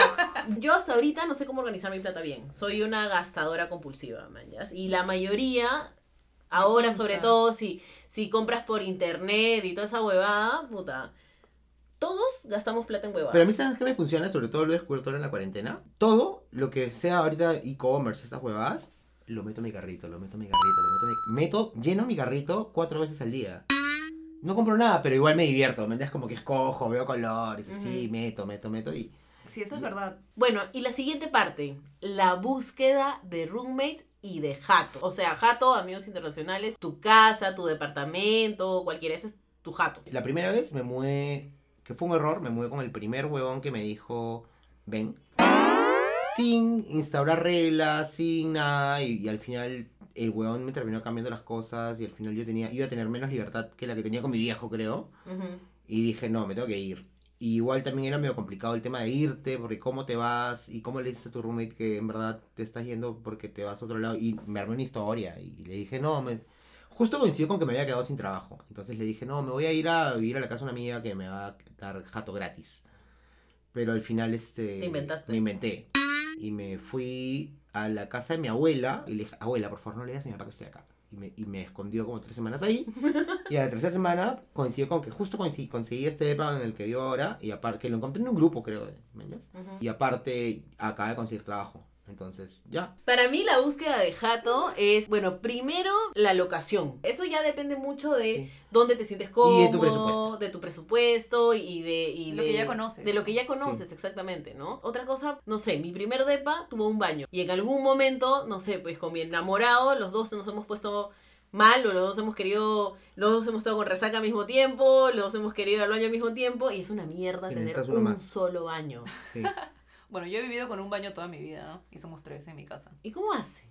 yo hasta ahorita no sé cómo organizar mi plata bien. Soy una gastadora compulsiva, manjas. Y la mayoría, ahora sobre todo, si, si compras por internet y toda esa huevada, puta. Todos gastamos plata en huevada. Pero a mí, ¿sabes qué me funciona? Sobre todo lo he descubierto ahora en la cuarentena. Todo lo que sea ahorita e-commerce, estas huevadas, lo meto en mi carrito, lo meto en mi carrito, lo meto en mi... Meto, lleno mi carrito cuatro veces al día. No compro nada, pero igual me divierto, ¿me entiendes? Como que escojo, veo colores, así, meto, meto, meto y... Sí, eso es verdad. Bueno, y la siguiente parte, la búsqueda de roommate y de jato. O sea, jato, amigos internacionales, tu casa, tu departamento, cualquiera, ese es tu jato. La primera vez me mudé, que fue un error, me mudé con el primer huevón que me dijo, ven. Sin instaurar reglas, sin nada, y, y al final el huevón me terminó cambiando las cosas y al final yo tenía, iba a tener menos libertad que la que tenía con mi viejo, creo. Ujú. Y dije, no, me tengo que ir. Y igual también era medio complicado el tema de irte, porque cómo te vas y cómo le dices a tu roommate que en verdad te estás yendo porque te vas a otro lado. Y me armé una historia y le dije, no, me... Justo coincidió con que me había quedado sin trabajo. Entonces le dije, no, me voy a ir a vivir a la casa de una amiga que me va a dar jato gratis. Pero al final, este... Te inventaste. Me inventé. Y me fui a la casa de mi abuela y le dije, abuela, por favor, no le digas a mi papá que estoy acá. Y me, y me escondió como tres semanas ahí. Y a la tercera semana coincidió con que justo coincidí, conseguí este depa en el que vivo ahora. Y aparte, que lo encontré en un grupo, creo, de. Y aparte, acaba de conseguir trabajo. Entonces, ya. Para mí la búsqueda de jato es, bueno, primero la locación. Eso ya depende mucho de Sí. dónde te sientes cómodo, Y de tu presupuesto. de tu presupuesto y de... Y Lo de- que ya conoces. De lo que ya conoces, exactamente, ¿no? Otra cosa, no sé, mi primer depa tuvo un baño. Y en algún momento, no sé, pues con mi enamorado, los dos nos hemos puesto mal o los dos hemos querido, los dos hemos estado con resaca al mismo tiempo, los dos hemos querido ir al baño al mismo tiempo y es una mierda Sí, tener un más. solo baño. Sí. Bueno, yo he vivido con un baño toda mi vida, ¿no? Y somos tres en mi casa. ¿Y cómo hace?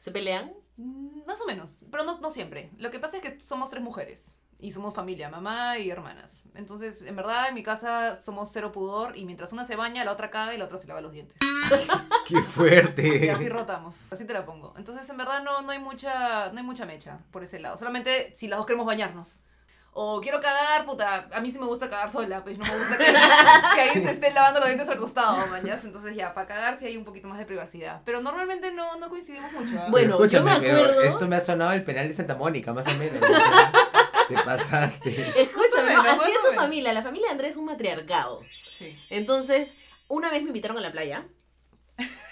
¿Se pelean? Mm, Más o menos, pero no, no siempre. Lo que pasa es que somos tres mujeres y somos familia, mamá y hermanas. Entonces, en verdad, en mi casa somos cero pudor y mientras una se baña, la otra caga y la otra se lava los dientes. ¡Qué fuerte! Y así rotamos, así te la pongo. Entonces, en verdad, no, no, hay mucha, no hay mucha mecha por ese lado. Solamente si las dos queremos bañarnos. O quiero cagar, puta, a mí sí me gusta cagar sola, pues no me gusta que, que alguien se esté lavando los dientes al costado, mañas. Entonces ya, para cagar sí hay un poquito más de privacidad. Pero normalmente no, no coincidimos mucho. ¿ah? Bueno, Pero escúchame, yo me pero esto me ha sonado el penal de Santa Mónica, más o menos. o sea, te pasaste. Escúchame, no, así es su menos. familia. La familia de Andrés es un matriarcado. Sí. Entonces, una vez me invitaron a la playa.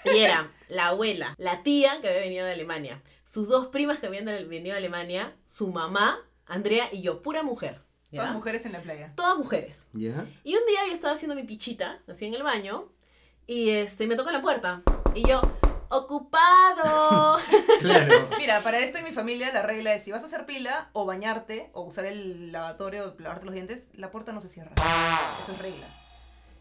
Y era la abuela, la tía que había venido de Alemania, sus dos primas que habían de- venido de Alemania, su mamá, Andrea y yo, pura mujer. ¿ya? Todas mujeres en la playa. Todas mujeres. ¿Ya? Y un día yo estaba haciendo mi pichita, así en el baño, y este me toca la puerta. Y yo, ocupado. Claro. Mira, para esto en mi familia la regla es si vas a hacer pila o bañarte o usar el lavatorio o lavarte los dientes, la puerta no se cierra. Eso es regla.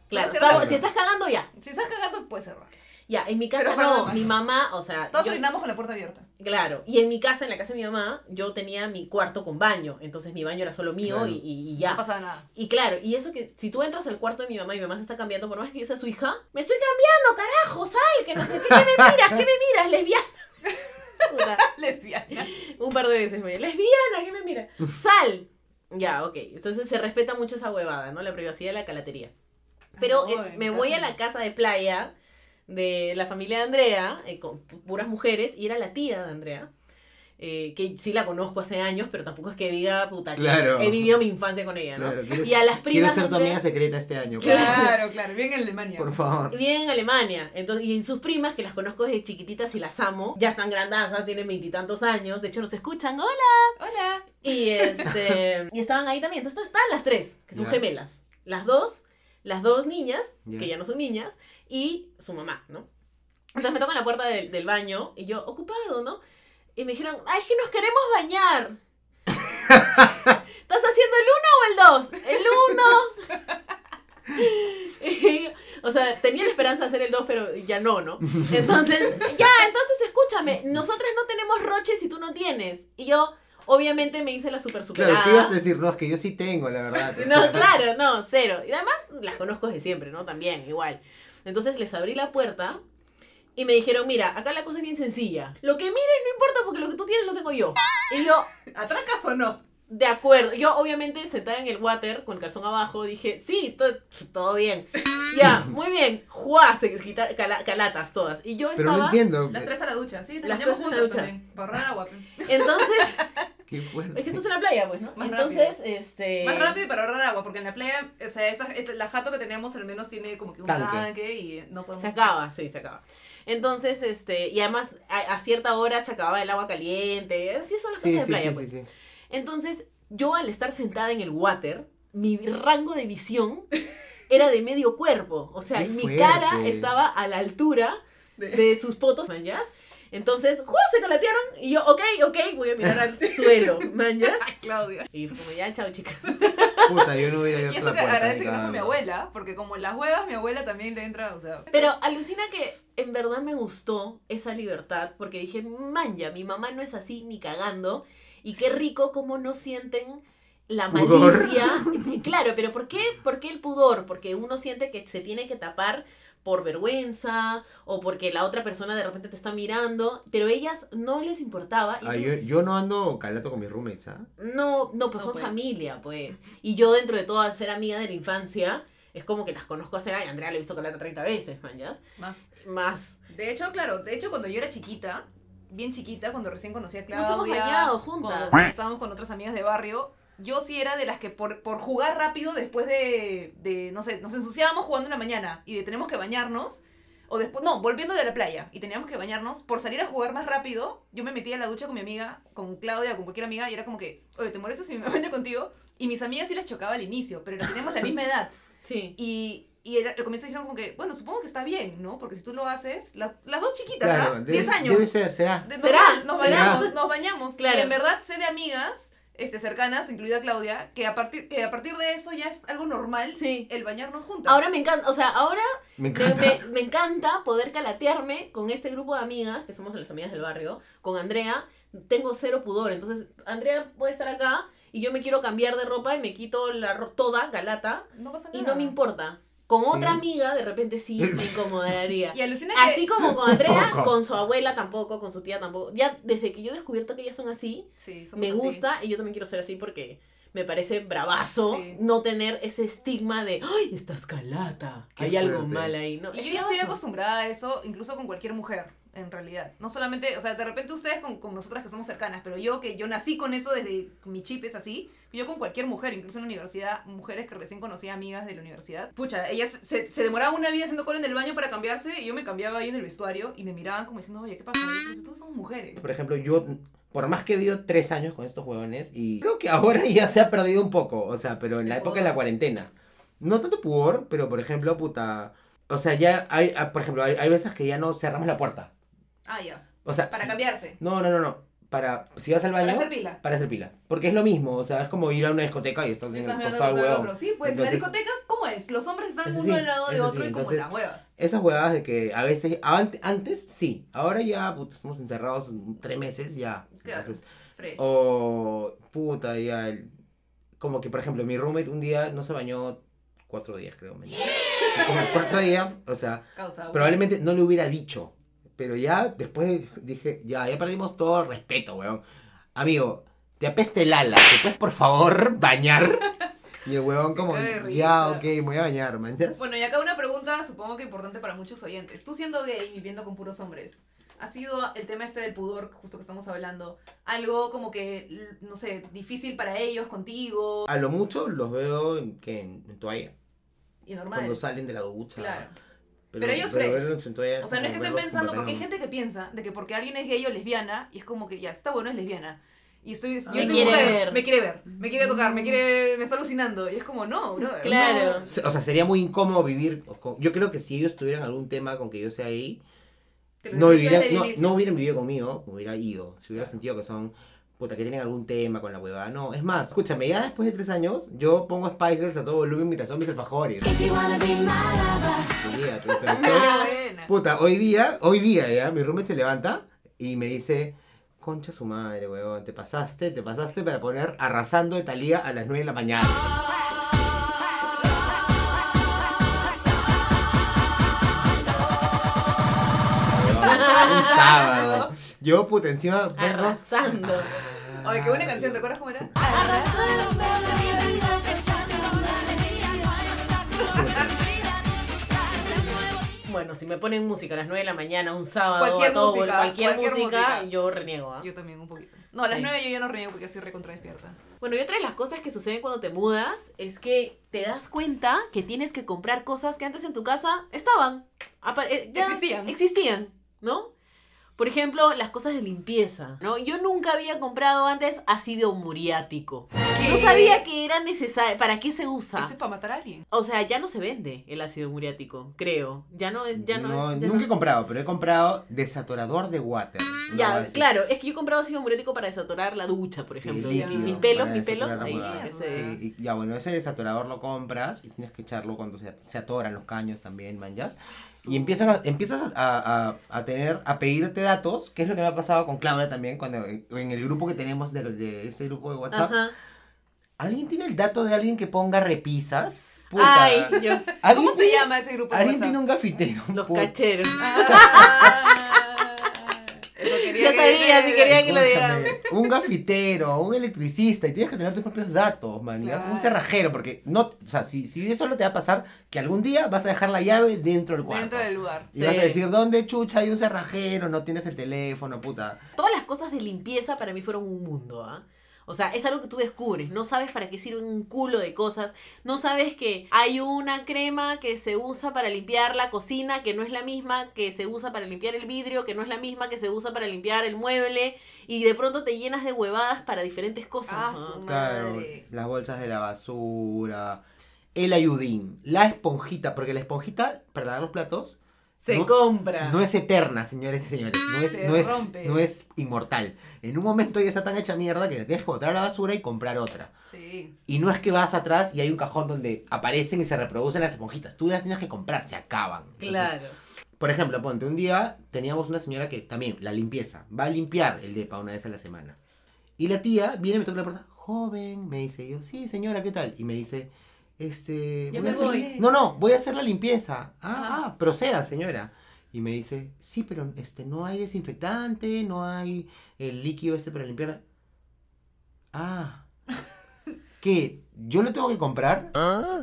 claro, estamos- si estás cagando ya. Si estás cagando, puedes cerrar. Ya, en mi casa Pero no, mi mamá, o sea, Todos yo- orinamos con la puerta abierta. Claro, y en mi casa, en la casa de mi mamá, yo tenía mi cuarto con baño, entonces mi baño era solo mío Claro. y, y- y No ya. pasaba nada. Y claro, y eso que si tú entras al cuarto de mi mamá y mi mamá se está cambiando, por más que yo sea su hija, me estoy cambiando, carajo, sal, que no sé qué, ¿qué me miras, ¿qué me miras, lesbiana. Puta, Lesbiana. un par de veces me lesbiana, ¿qué me miras? Sal. Ya, ok, entonces se respeta mucho esa huevada, ¿no? La privacidad de la calatería. Pero No, eh, me voy a la casa de playa de la familia de Andrea, eh, con pu- puras mujeres, y era la tía de Andrea, eh, que sí la conozco hace años, pero tampoco es que diga, puta, que Claro. he vivido mi infancia con ella, ¿no? Claro, quiero, Y a las quiero primas ser tu amiga secreta este año. Claro, claro. Bien en Alemania. Por favor. Viven en Alemania, entonces, y sus primas, que las conozco desde chiquititas y las amo, ya están grandazas, tienen veintitantos años, de hecho nos escuchan, hola. Hola. Y, este, y estaban ahí también. Entonces estaban las tres, que son gemelas. Las dos, las dos niñas, Ya. que ya no son niñas, y su mamá, ¿no? Entonces me tocan la puerta del, del baño y yo, ocupado, ¿no? Y me dijeron, ay, es que nos queremos bañar. ¿Estás haciendo el uno o el dos? El uno. Y o sea, tenía la esperanza de hacer el dos, pero ya no, ¿no? Entonces, ya, entonces escúchame, nosotras no tenemos roches y tú no tienes. Y yo, obviamente, me hice la super superada. Claro, ¿qué ibas a decir? No, es que yo sí tengo, la verdad. No, sea. claro, no, cero. Y además las conozco desde siempre, ¿no? También, igual. Entonces les abrí la puerta y me dijeron, mira, acá la cosa es bien sencilla. Lo que mires no importa porque lo que tú tienes lo tengo yo. Y yo, ¿Atracas o no? De acuerdo. Yo, obviamente, sentada en el water con el calzón abajo, dije, sí, to- todo bien. Ya, muy bien. ¡Juá! Se cala- calatas todas. Y yo Pero no estaba... entiendo. Las tres a la ducha, sí, nos Las tres a la juntas ducha. también. Para ahorrar agua. pe. Entonces, Qué es que estás en la playa, pues, ¿no? Más Entonces, este... Más rápido y para ahorrar agua, porque en la playa, o sea, esa, esa- la jato que tenemos al menos tiene como que un Tanque. tanque, y no podemos... Se acaba, sí, se acaba. Entonces, este, y además a, a cierta hora se acababa el agua caliente, así son las cosas Sí, de sí, playa, sí, pues. Entonces, yo al estar sentada en el water, mi rango de visión era de medio cuerpo, o sea, mi cara estaba a la altura De- sus potos, manjas. Entonces, ¡juá! se calatearon y yo, ok, ok, voy a mirar al suelo, manjas. Claudia. Y fue como, ya, chao, chicas. Puta, yo no hubiera abierto Y eso la que agradece que no fue mi abuela, porque como en las huevas, mi abuela también le entra, o sea... Pero alucina que en verdad me gustó esa libertad porque dije, manja, mi mamá no es así ni cagando y qué rico como no sienten la Pudor. malicia. claro, pero ¿por qué? ¿por qué el pudor? Porque uno siente que se tiene que tapar por vergüenza o porque la otra persona de repente te está mirando, pero ellas no les importaba. Ah, yo, yo no ando calato con mis roommates, ¿ah? no, no, pues No, son pues. familia, pues. Y yo dentro de todo, al ser amiga de la infancia, es como que las conozco hace años. Andrea la he visto calata 30 veces, man, ¿ya? Más. Más. De hecho, claro, de hecho cuando yo era chiquita, bien chiquita, cuando recién conocí a Nos Claudia. hemos bañado juntas. Cuando estábamos con otras amigas de barrio, yo sí era de las que por, por jugar rápido después de, de, no sé, nos ensuciábamos jugando en la mañana y de tenemos que bañarnos, o después, no, volviendo de la playa y teníamos que bañarnos, por salir a jugar más rápido, yo me metía a la ducha con mi amiga, con Claudia, con cualquier amiga, y era como que, oye, ¿te molesta si me baño contigo? Y mis amigas sí les chocaba al inicio, pero teníamos la misma edad. Sí. Y, y era, al comienzo dijeron como que, bueno, supongo que está bien, ¿no? Porque si tú lo haces, la- las dos chiquitas, Claro, ¿ah? debe, 10 años. debe ser, será. De- ¿Será? normal, Nos ¿Será? bañamos, nos bañamos. Claro. Y en verdad sé de amigas este, cercanas, incluida Claudia, que a, partir, que a partir de eso ya es algo normal Sí. el bañarnos juntas. Ahora me encanta, o sea, ahora Me encanta. me- me encanta poder calatearme con este grupo de amigas, que somos las amigas del barrio, con Andrea. Tengo cero pudor, entonces Andrea puede estar acá y yo me quiero cambiar de ropa y me quito la ro- toda galata no pasa y nada. no me importa. Con Sí. otra amiga de repente sí me incomodaría. Y alucina que... Así como con Andrea, Poco. con su abuela tampoco, con su tía tampoco. Ya desde que yo he descubierto que ellas son así, Sí, me así. gusta y yo también quiero ser así porque me parece bravazo Sí. no tener ese estigma de ¡ay, estás calata! Qué Hay algo mal ahí. No, Y yo ya estoy acostumbrada a eso, incluso con cualquier mujer, en realidad. No solamente, o sea, de repente ustedes con, con nosotras que somos cercanas, pero yo que yo nací con eso desde mi chip es así, yo con cualquier mujer, incluso en la universidad, mujeres que recién conocía amigas de la universidad. Pucha, ellas se, se demoraban una vida haciendo cola en el baño para cambiarse y yo me cambiaba ahí en el vestuario y me miraban como diciendo, oye, ¿qué pasa? "Si todas somos mujeres. Por ejemplo, yo, por más que he vivido tres años con estos huevones, y creo que ahora ya se ha perdido un poco, o sea, pero en la época de la cuarentena. No tanto pudor, pero por ejemplo, puta. O sea, ya hay, ah, por ejemplo, hay, hay veces que ya no cerramos la puerta. Ah, ya. O sea, Para si- cambiarse. No, no, no, no. Para, si vas al baño, Para hacer pila. para hacer pila. Porque es lo mismo, o sea, es como ir a una discoteca y estás en Estás el mirando costado del otro. Sí, pues en las discotecas, ¿cómo es? Los hombres están uno sí, al lado de otro sí, y como entonces- las huevas. Esas huevadas de que a veces, ant- antes sí, ahora ya, puta, estamos encerrados tres meses ya. Claro. Entonces, Fresh. O puta, ya. el- como que, por ejemplo, mi roommate un día no se bañó cuatro días, creo. Como el cuarto día, o sea, Causa. probablemente no le hubiera dicho. Pero ya después dije, ya, ya perdimos todo respeto, weón. Amigo, te apeste el ala, ¿te puedes por favor bañar? Y el weón como, ya, ok, me voy a bañar, man. ¿ya? Bueno, y acá una pregunta supongo que importante para muchos oyentes. Tú siendo gay y viviendo con puros hombres, ¿ha sido el tema este del pudor, justo que estamos hablando, algo como que, no sé, difícil para ellos, contigo A lo mucho los veo en, que en, en toalla, y normal? cuando salen de la ducha. Claro. Pero ellos fresh. verlos en toalla O sea, no es que estén pensando, porque hay gente que piensa de que porque alguien es gay o lesbiana, y es como que ya, está bueno, es lesbiana. Y estoy, yo Me soy quiere mujer, ver. me quiere ver, me quiere tocar, me quiere, me está alucinando. Y es como, no, bro. Claro. O sea, sería muy incómodo vivir. con- Yo creo que si ellos tuvieran algún tema con que yo sea ahí, no, vivirían, no, no hubieran vivido conmigo, me hubiera ido. Si hubiera sentido que son, puta, que tienen algún tema con la huevada. No, es más, escúchame, ya después de tres años, yo pongo Spice Girls a todo volumen mientras son mis alfajores. Estoy- buena. Puta, hoy día, hoy día ya, mi roommate se levanta y me dice, concha su madre, huevón, te pasaste, te pasaste para poner arrasando de Talía a las 9 de la mañana. Un sábado. Yo, puta, encima, Arrasando. Oye, qué buena canción, ¿te acuerdas cómo era? Bueno, si me ponen música a las 9 de la mañana, un sábado, Cualquier a todo, música, cualquier, cualquier música, música. yo reniego. ¿ah? Yo también, un poquito. No, a las Sí. nueve yo ya no reniego porque estoy recontra despierta. Bueno, y otra de las cosas que suceden cuando te mudas es que te das cuenta que tienes que comprar cosas que antes en tu casa estaban. Eh, ya Existían. Existían, ¿no? Por ejemplo, las cosas de limpieza, ¿no? Yo nunca había comprado antes ácido muriático. No sabía que era necesario, ¿para qué se usa? Eso es para matar a alguien. O sea, ya no se vende el ácido muriático, creo. Ya no es, ya no, No, es. ya nunca no- he comprado, pero he comprado desaturador de water. Ya, claro, es que yo compraba ácido muriático para desatorar la ducha, por Sí, ejemplo. líquido, mis pelos, mis pelos, ahí. ese- Sí, y ya bueno, ese desaturador lo compras y tienes que echarlo cuando se, se atoran los caños también, manjas. Y empiezan a- empiezas a, a- a tener, a pedirte datos, que es lo que me ha pasado con Claudia también, cuando en, el grupo que tenemos de, de ese grupo de WhatsApp, Ajá. ¿Alguien tiene el dato de alguien que ponga repisas? Puta. Ay, yo, ¿Alguien ¿Cómo se tiene- llama ese grupo de ¿Alguien WhatsApp? tiene un gafitero? los Puta. cacheros. Ah, quería Ya que sabía, dijera. sí quería que lo digan. Un gafitero, un electricista, y tienes que tener tus propios datos, man. Claro. Un cerrajero, porque no, o sea, si, si eso solo te va a pasar que algún día vas a dejar la llave dentro del cuarto. Dentro del lugar. Y vas a decir, ¿dónde chucha hay un cerrajero? No tienes el teléfono, puta. Todas las cosas de limpieza para mí fueron un mundo, ¿ah? O sea, es algo que tú descubres, no sabes para qué sirven un culo de cosas, no sabes que hay una crema que se usa para limpiar la cocina, que no es la misma que se usa para limpiar el vidrio, que no es la misma que se usa para limpiar el mueble, y de pronto te llenas de huevadas para diferentes cosas. Ah, ¿no? su Claro, las bolsas de la basura, el ayudín, la esponjita, porque la esponjita para lavar los platos Se no- compra. no es eterna, señores y señores, no es, Se no es, no es inmortal. En un momento ya está tan hecha mierda que te tienes que botar a la basura y comprar otra. Sí. Y no es que vas atrás y hay un cajón donde aparecen y se reproducen las esponjitas. Tú las tienes que comprar, se acaban. Entonces, Claro. por ejemplo, ponte, un día teníamos una señora que también, la limpieza, va a limpiar el depa una vez a la semana. Y la tía viene y me toca la puerta, joven, me dice yo, sí, señora, ¿qué tal? Y me dice, este... A me hacer- voy. No, no, voy a hacer la limpieza. Ah, ah, proceda, señora. Y me dice, sí, pero este, no hay desinfectante, no hay el líquido este para limpiar. Ah. ¿Qué? ¿Yo lo tengo que comprar?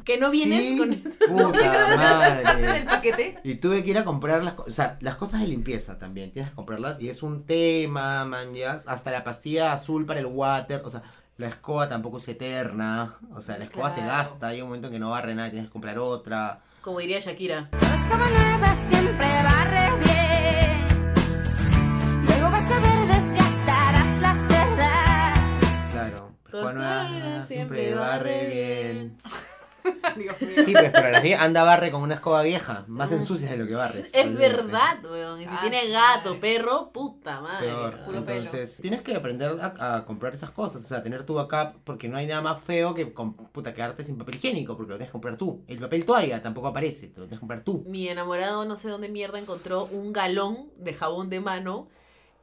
Que no vienes Sí, con eso. Puta del madre. paquete. Y tuve que ir a comprar las, o sea, las cosas de limpieza también, tienes que comprarlas y es un tema, man, ya, hasta la pastilla azul para el water, o sea, la escoba tampoco es eterna, o sea, la escoba se Claro. gasta, hay un momento en que no barre nada, tienes que comprar otra. Como diría Shakira. Es como nueva, siempre barre bien. Luego vas a ver desgastarás las cerdas. Claro, Juan Nueva siempre barre bien. Bien. Dios mío. Sí, pues, pero la vie- anda barre con una escoba vieja, más ensucias de lo que barres. Es olvídate. verdad, weón. Y si Ah, tiene gato, madre. perro, puta madre. Peor. Puro pelo. Entonces, tienes que aprender a, a comprar esas cosas, o sea, tener tu backup, porque no hay nada más feo que con- puta, quedarte sin papel higiénico, porque lo tienes que comprar tú. El papel toalla tampoco aparece, te lo tienes que comprar tú. Mi enamorado no sé dónde mierda encontró un galón de jabón de mano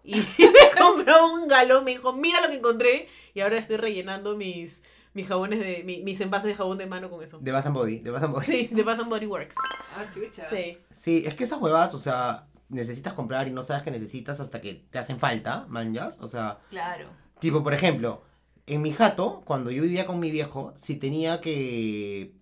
y me compró un galón, me dijo, mira lo que encontré y ahora estoy rellenando mis, mis jabones de, mi- mis envases de jabón de mano con eso. De Bath and Body, de Bath and Body. Sí, de Bath and Body Works. Ah, chucha. Sí. Sí, es que esas huevas, o sea, necesitas comprar y no sabes que necesitas hasta que te hacen falta, manjas. O sea, Claro. tipo, por ejemplo, en mi jato, cuando yo vivía con mi viejo, si tenía que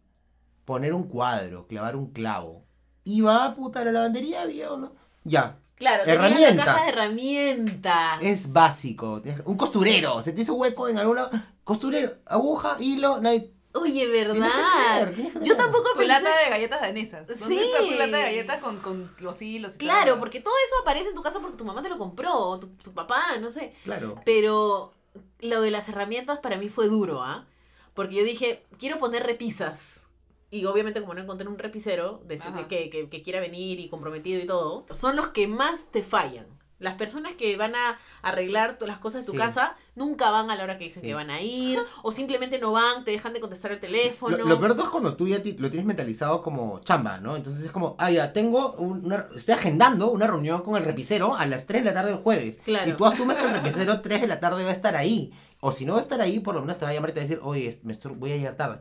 poner un cuadro, clavar un clavo, iba puta a la lavandería, había uno. Ya, Claro, Herramientas. caja de herramientas. es básico. Un costurero, se te hizo hueco en alguna. Costurero, aguja, hilo, nadie. Oye, Tienes que ¿verdad? tener, tienes que Yo tampoco Tu pensé... lata de galletas danesas. ¿Dónde Sí. está tu lata de galletas con, con los hilos? y Claro, hueá? porque todo eso aparece en tu casa porque tu mamá te lo compró, o tu, tu papá, no sé. Claro. Pero lo de las herramientas para mí fue duro, ¿ah? Porque yo dije, quiero poner repisas. Y obviamente como no encontré un repisero de, que, que, que quiera venir y comprometido y todo, son los que más te fallan. Las personas que van a arreglar todas las cosas de tu Sí. casa nunca van a la hora que dicen Sí. que van a ir, o simplemente no van, te dejan de contestar el teléfono. Lo, lo peor es cuando tú ya ti- lo tienes mentalizado como chamba, ¿no? Entonces es como, ah, ya, tengo un- una, estoy agendando una reunión con el repisero a las 3 de la tarde del jueves. Claro. Y tú asumes que el repisero 3 de la tarde va a estar ahí. O si no va a estar ahí, por lo menos te va a llamar y te va a decir, oye, me estoy- voy a llegar tarde.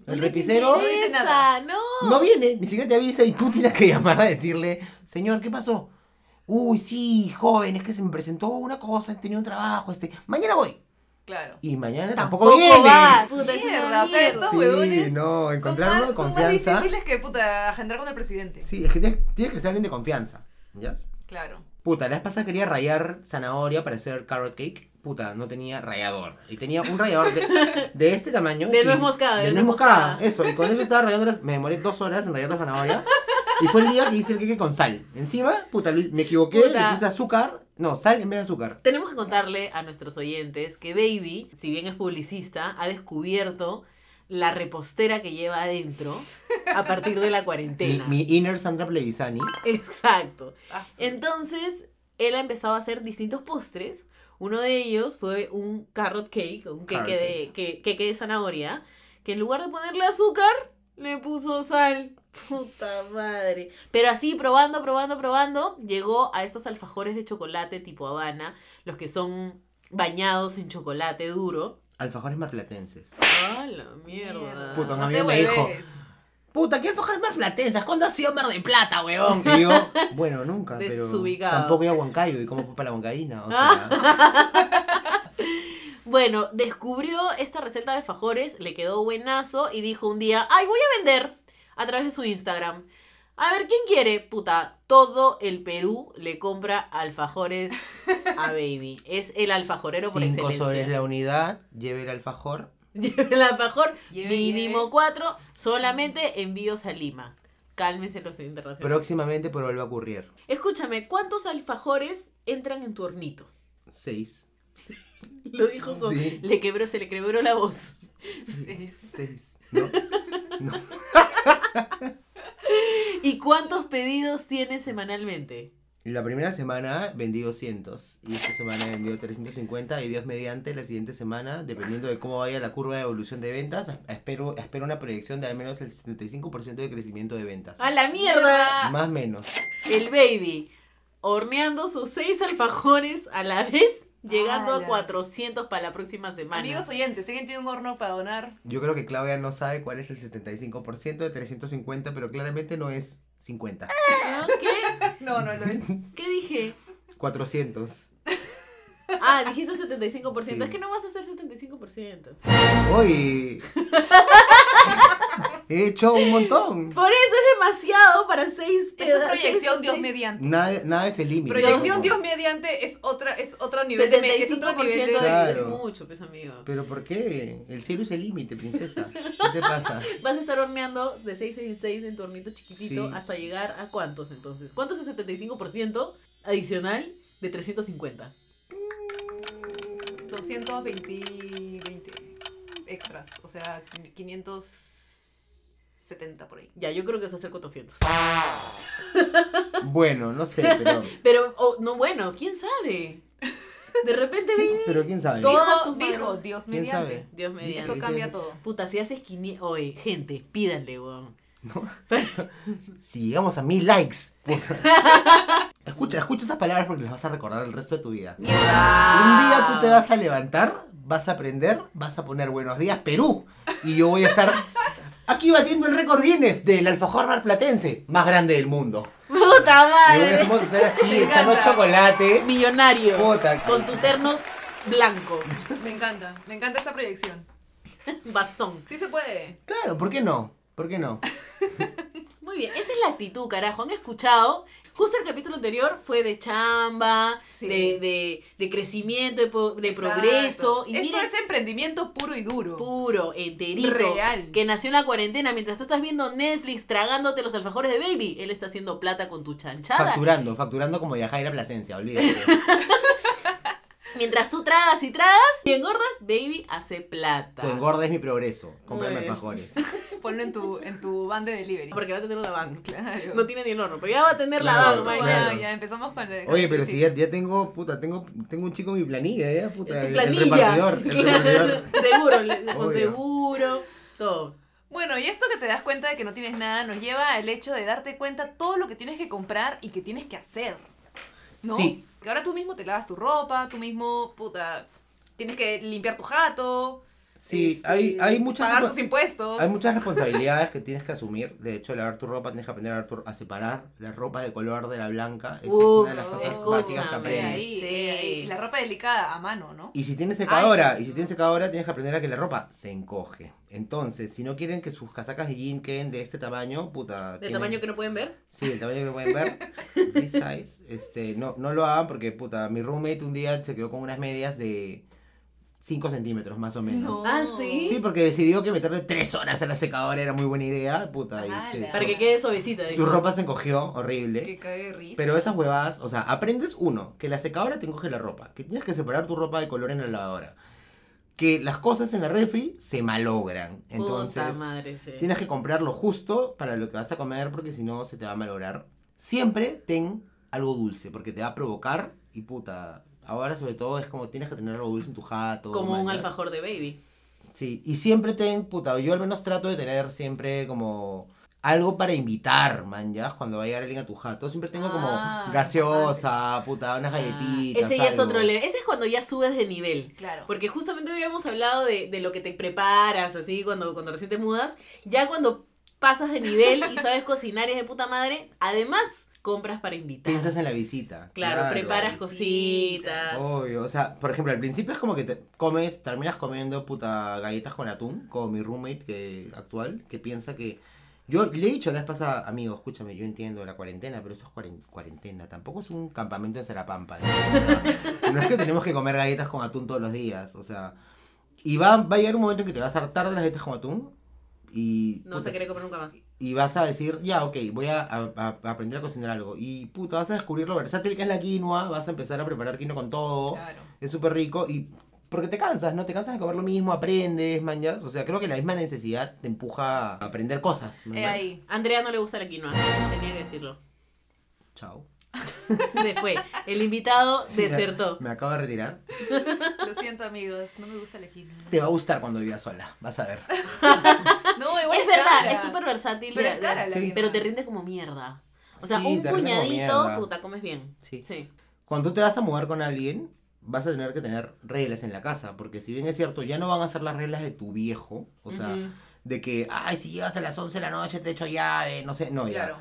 No, No el les repisero No dice nada. No. no viene, ni siquiera te avisa y tú tienes que llamar a decirle, señor, ¿qué pasó? Uy, sí, joven, es que se me presentó una cosa, tenía un trabajo, este, mañana voy. Claro. Y mañana tampoco, Tampoco viene. va. Puta, Mierda, o sea, estos Sí, huevones no, encontrar son uno más, de son más confianza. difíciles que, puta, agendar con el presidente. Sí, es que tienes, tienes que ser alguien de confianza. ¿Ya? Claro. Puta, la vez pasada quería rayar zanahoria para hacer carrot cake. Puta, no tenía rallador. Y tenía un rallador de, de este tamaño. De nuez moscada, De de nuez moscada. moscada. Eso, y con eso estaba rayando las... Me demoré dos horas en rayar la zanahoria. Y fue el día que hice el queque con sal. Encima, puta, me equivoqué, Puta. le puse azúcar. No, sal en vez de azúcar. Tenemos que contarle a nuestros oyentes que Baby, si bien es publicista, ha descubierto la repostera que lleva adentro a partir de la Mi, cuarentena. mi inner Sandra Plevisani. Exacto. Entonces, él ha empezado a hacer distintos postres. Uno de ellos fue un carrot cake, un Carrot queque de, que, queque de zanahoria, que en lugar de ponerle azúcar, le puso sal. Puta madre. Pero así, probando, probando, probando, llegó a estos alfajores de chocolate tipo Habana, los que son bañados en chocolate duro. alfajores marplatenses. ¡Ah, la mierda! Puto, un amigo me dijo. Puta, ¿qué alfajores marplatenses? ¿Cuándo has sido Mar de Plata, weón? Y yo, bueno, nunca, pero Desubicado. tampoco iba a Huancayo y cómo fue para la Huancaína, o sea... Bueno, descubrió esta receta de alfajores, le quedó buenazo y dijo un día, ay, voy a vender a través de su Instagram. A ver, ¿quién quiere? Puta, todo el Perú le compra alfajores a Baby. Es el alfajorero por Cinco excelencia. soles la unidad, lleve el alfajor. Lleve el alfajor, Lleve, mínimo lleve. cuatro, solamente envíos a Lima. Cálmense los internacionales. Próximamente por Olva Courier. Escúchame, ¿cuántos alfajores entran en tu hornito? Seis. Lo dijo con... Sí. Le quebró, se le quebró la voz. Seis. Seis. ¿No? No. ¿Y cuántos pedidos tienes semanalmente? La primera semana vendí 200 y esta semana he vendido 350 y Dios mediante la siguiente semana, dependiendo de cómo vaya la curva de evolución de ventas, espero, espero una proyección de al menos el 75% de crecimiento de ventas. ¡A la mierda! Más o menos. El baby horneando sus seis alfajores a la vez, llegando a ¡Hala! 400 para la próxima semana. Amigos oyentes, alguien tiene un horno para donar, Yo creo que Claudia no sabe cuál es el 75% de 350, pero claramente no es 50. ¿Ah, ¿Qué? no, no lo es. ¿Qué dije? 400. Ah, dijiste 75%. Sí. Es que no vas a hacer 75%. ¡Uy! He hecho un montón. Por eso es demasiado para seis Es proyección, seis- Dios seis- mediante. Nada, nada es el límite. Proyección. Dios mediante es otra, es otro nivel de es otro 75% nivel de es- Claro. es mucho, pues amigo. ¿Pero por qué? El cielo es el límite, princesa. ¿Qué te pasa? Vas a estar horneando de 6 en 6 en tu hornito chiquitito Sí. hasta llegar a cuántos entonces. ¿Cuánto es el 75% adicional de 350? 220 20 extras, o sea, 570 por ahí. Ya, yo creo que vas a hacer 400. Bueno, no sé, pero. Pero, oh, no, bueno, quién sabe. De repente, ¿quién- baby, pero quién sabe. Todas Dijo. Dios ¿Quién mediante. sabe? Dios mediante. Eso cambia todo. Puta, si haces 500. Oye, gente, pídanle, weón. Si llegamos a mil likes. puta. Escucha, escucha esas palabras porque las vas a recordar el resto de tu vida. Un día tú te vas a levantar, vas a aprender, vas a poner buenos días Perú. Y yo voy a estar aquí batiendo el récord Guinness del alfajor marplatense, más grande del mundo. ¡Puta Y madre! vamos a estar así Me echando encanta. chocolate. Millonario. Puta. Con tu terno blanco. Me encanta, me encanta esa proyección. Bastón. Sí se puede. Claro, ¿por qué no? ¿Por qué no? Muy bien, esa es la actitud, carajo. ¿Han escuchado? Justo el capítulo anterior fue de chamba, Sí. de, de, de crecimiento, de, po- de progreso. Y Esto es emprendimiento puro y duro. puro, enterito. Real. Que nació en la cuarentena. Mientras tú estás viendo Netflix tragándote los alfajores de Baby, él está haciendo plata con tu chanchada. Facturando, facturando como Yajaira Plasencia, olvídate. Mientras tú tragas y tragas y engordas, Baby hace plata. Tu engorda es mi progreso. Bien. alfajores. Ponlo en tu, en tu van de delivery. Porque va a tener una van. Claro. No tiene ni el horno, pero ya va a tener Claro, la van, van, ya. empezamos con el- con Oye, el pero si ya, ya tengo, puta, tengo, tengo un chico en mi planilla, ¿eh? Puta, Tu el, planilla. el repartidor, el Claro, repartidor. seguro, le- con seguro, todo. Bueno, y esto que te das cuenta de que no tienes nada nos lleva al hecho de darte cuenta todo lo que tienes que comprar y que tienes que hacer. ¿No? Sí. Que ahora tú mismo te lavas tu ropa, tú mismo, puta, tienes que limpiar tu jato. Sí, este, hay, hay muchas Pagar tus impuestos. Hay muchas responsabilidades que tienes que asumir. De hecho, lavar tu ropa, tienes que aprender a, lavar tu- a separar la ropa de color de la blanca. Esa es una de las cosas escúchame. básicas que aprendes. ahí, Sí. La ropa delicada a mano, ¿no? Y si tienes secadora, Ay. y si tienes secadora, tienes que aprender a que la ropa se encoge. Entonces, si no quieren que sus casacas de jean queden de este tamaño, puta. ¿De tienen- tamaño que no pueden ver? Sí, el tamaño que no pueden ver. This size. Este, no, no lo hagan porque, puta, mi roommate un día se quedó con unas medias de 5 centímetros, más o menos. No. Ah, ¿sí? Sí, porque decidió que meterle 3 horas a la secadora era muy buena idea, puta. Y. Para que quede suavecita. su ropa se encogió, horrible. Que cague de risa. Pero esas huevadas, o sea, aprendes uno, que la secadora te encoge la ropa, que tienes que separar tu ropa de color en la lavadora, que las cosas en la refri se malogran. Entonces, Puta madre, sí. tienes que comprar lo justo para lo que vas a comer porque si no se te va a malograr. Siempre ten algo dulce porque te va a provocar y puta. Ahora sobre todo es como tienes que tener algo dulce en tu jato. Como un alfajor de Baby. Sí, y siempre ten, puta, yo al menos trato de tener siempre como algo para invitar, man, ya, cuando va a llegar alguien a tu jato. Siempre tengo como Ah, gaseosa, puta, unas galletitas. Ese ya es otro level. Ese es cuando ya subes de nivel. Claro. Porque justamente habíamos hablado de, de lo que te preparas, así, cuando, cuando recién te mudas. Ya cuando pasas de nivel y sabes cocinar y es de puta madre, además compras para invitar. Piensas en la visita. Claro, preparas cositas. Obvio, o sea, por ejemplo, al principio es como que te comes, terminas comiendo puta galletas con atún, como mi roommate que, actual, que piensa que... Yo le he dicho la vez pasada, amigo, escúchame, yo entiendo la cuarentena, pero eso es cuaren- cuarentena, tampoco es un campamento en Serapampa. ¿no? O sea, no es que tenemos que comer galletas con atún todos los días, o sea... Y va, va a llegar un momento en que te vas a hartar de las galletas con atún y... No puta, se quiere comer nunca más. Y vas a decir, ya, ok, voy a, a- a aprender a cocinar algo. Y puta, vas a descubrir lo versátil que es la quinoa, vas a empezar a preparar quinoa con todo. Claro. Es súper rico y porque te cansas, ¿no? Te cansas de comer lo mismo, aprendes, manjas. O sea, creo que la misma necesidad te empuja a aprender cosas. ¿manjas? ahí. A Andrea no le gusta la quinoa, tenía que decirlo. Chao. Se fue. El invitado Sí, desertó. Me acabo de retirar. Lo siento, amigos. No me gusta el quinoa. Te va a gustar cuando vivas sola, vas a ver. No, igual Es verdad, cara. es súper versátil, Pero de- es cara la sí, quinoa. pero te rinde como mierda. O sea, Sí, un puñadito, puta, comes bien. Sí. Sí. Cuando tú te vas a mudar con alguien, vas a tener que tener reglas en la casa. Porque si bien es cierto, ya no van a ser las reglas de tu viejo. O sea, de que, ay, si llegas a las 11 de la noche te echo llave, no sé. No, ya.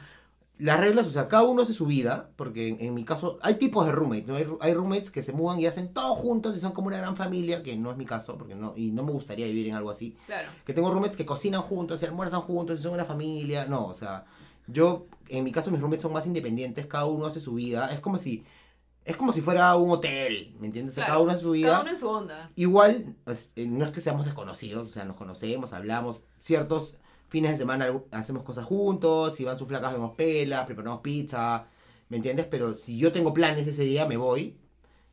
Las reglas, o sea, cada uno hace su vida, porque en, en mi caso hay tipos de roommates, ¿no? Hay, hay roommates que se mudan y hacen todo juntos y son como una gran familia, que no es mi caso, porque no, y no me gustaría vivir en algo así. Claro. Que tengo roommates que cocinan juntos, se almuerzan juntos y son una familia, no, o sea, yo, en mi caso mis roommates son más independientes, cada uno hace su vida, es como si, es como si fuera un hotel, ¿me entiendes? O sea, Claro. cada uno hace su vida. Cada uno en su onda. Igual, eh, no es que seamos desconocidos, o sea, nos conocemos, hablamos, ciertos fines de semana hacemos cosas juntos, si van sus flacas vemos pelas, preparamos pizza, ¿me entiendes? Pero si yo tengo planes ese día, me voy.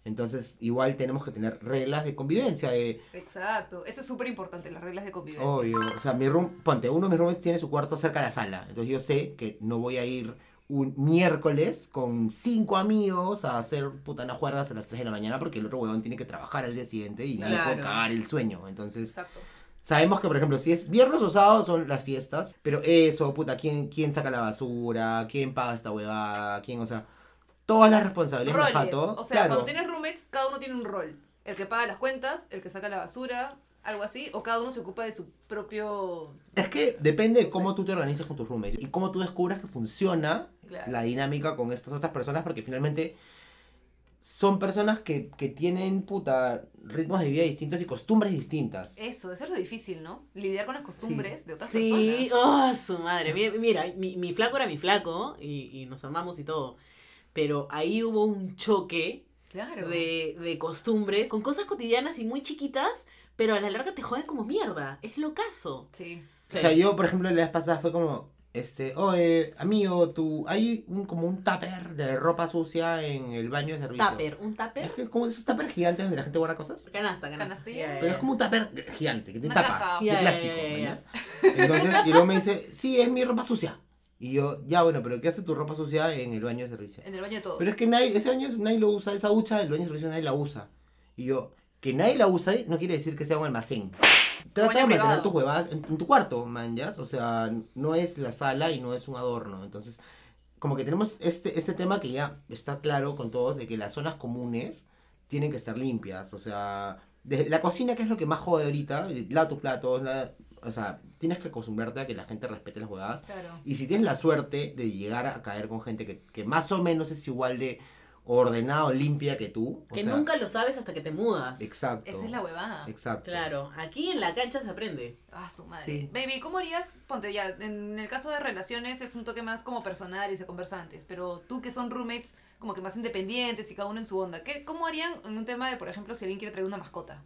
Entonces, igual tenemos que tener reglas de convivencia, de, Exacto. Eso es súper importante, las reglas de convivencia. obvio, o sea, mi room, ponte, uno de mis roommates tiene su cuarto cerca de la sala, entonces yo sé que no voy a ir un miércoles con cinco amigos a hacer putanas juergas a las 3 de la mañana porque el otro huevón tiene que trabajar al día siguiente y no le puedo Claro. cagar el sueño, entonces... Exacto. Sabemos que, por ejemplo, si es viernes o sábado son las fiestas, pero eso, puta, ¿quién, quién saca la basura? ¿Quién paga esta huevada? ¿Quién, o sea, todas las responsabilidades Roles. O sea, cuando tienes roommates, cada uno tiene un rol. El que paga las cuentas, el que saca la basura, algo así, o cada uno se ocupa de su propio... Es que depende de cómo tú te organizas con tus roommates y cómo tú descubras que funciona Claro. la dinámica con estas otras personas, porque finalmente son personas que, que tienen, puta, ritmos de vida distintos y costumbres distintas. Eso, eso es lo difícil, ¿no? Lidiar con las costumbres de otras Sí, personas. oh, su madre. Mira, mira, mi, mi flaco era mi flaco y, y nos amamos y todo. Pero ahí hubo un choque Claro. de, de costumbres con cosas cotidianas y muy chiquitas, pero a la larga te joden como mierda. Es lo caso. Sí. O sea, yo, por ejemplo, la vez pasada fue como, este, oye, amigo, tú, hay un, como un tupper de ropa sucia en el baño de servicio. Tupper, un Es tupper. que como esos tuppers gigantes donde la gente guarda cosas. Canasta, canasta. Pero es como un tupper gigante, que tiene Una tapa, caja. de Ya, ya, plástico, ya, ya, ya. ¿mañas? Entonces, y luego me dice, sí, es mi ropa sucia. Y yo, ya bueno, pero ¿qué hace tu ropa sucia en el baño de servicio? En el baño de todos. Pero es que nadie, ese baño nadie lo usa, esa ducha del baño de servicio nadie la usa. Y yo, que nadie la usa no quiere decir que sea un almacén. Trata de mantener tus huevadas en, en tu cuarto, manjas. O sea, no es la sala y no es un adorno. Entonces, como que tenemos este, este tema que ya está claro con todos de que las zonas comunes tienen que estar limpias. O sea, desde la cocina, que es lo que más jode ahorita, lava tus platos, la- o sea, tienes que acostumbrarte a que la gente respete las huevadas. Claro. Y si tienes la suerte de llegar a caer con gente que, que más o menos es igual de ordenada o limpia que tú. o Que sea, nunca lo sabes hasta que te mudas. Exacto. Esa es la huevada. Exacto. Claro, aquí en la cancha se aprende. Ah, su madre. Sí. Baby, ¿cómo harías? Ponte ya, en el caso de relaciones es un toque más como personal y se conversa antes, pero tú que son roommates como que más independientes y cada uno en su onda, ¿qué, ¿cómo harían en un tema de, por ejemplo, si alguien quiere traer una mascota?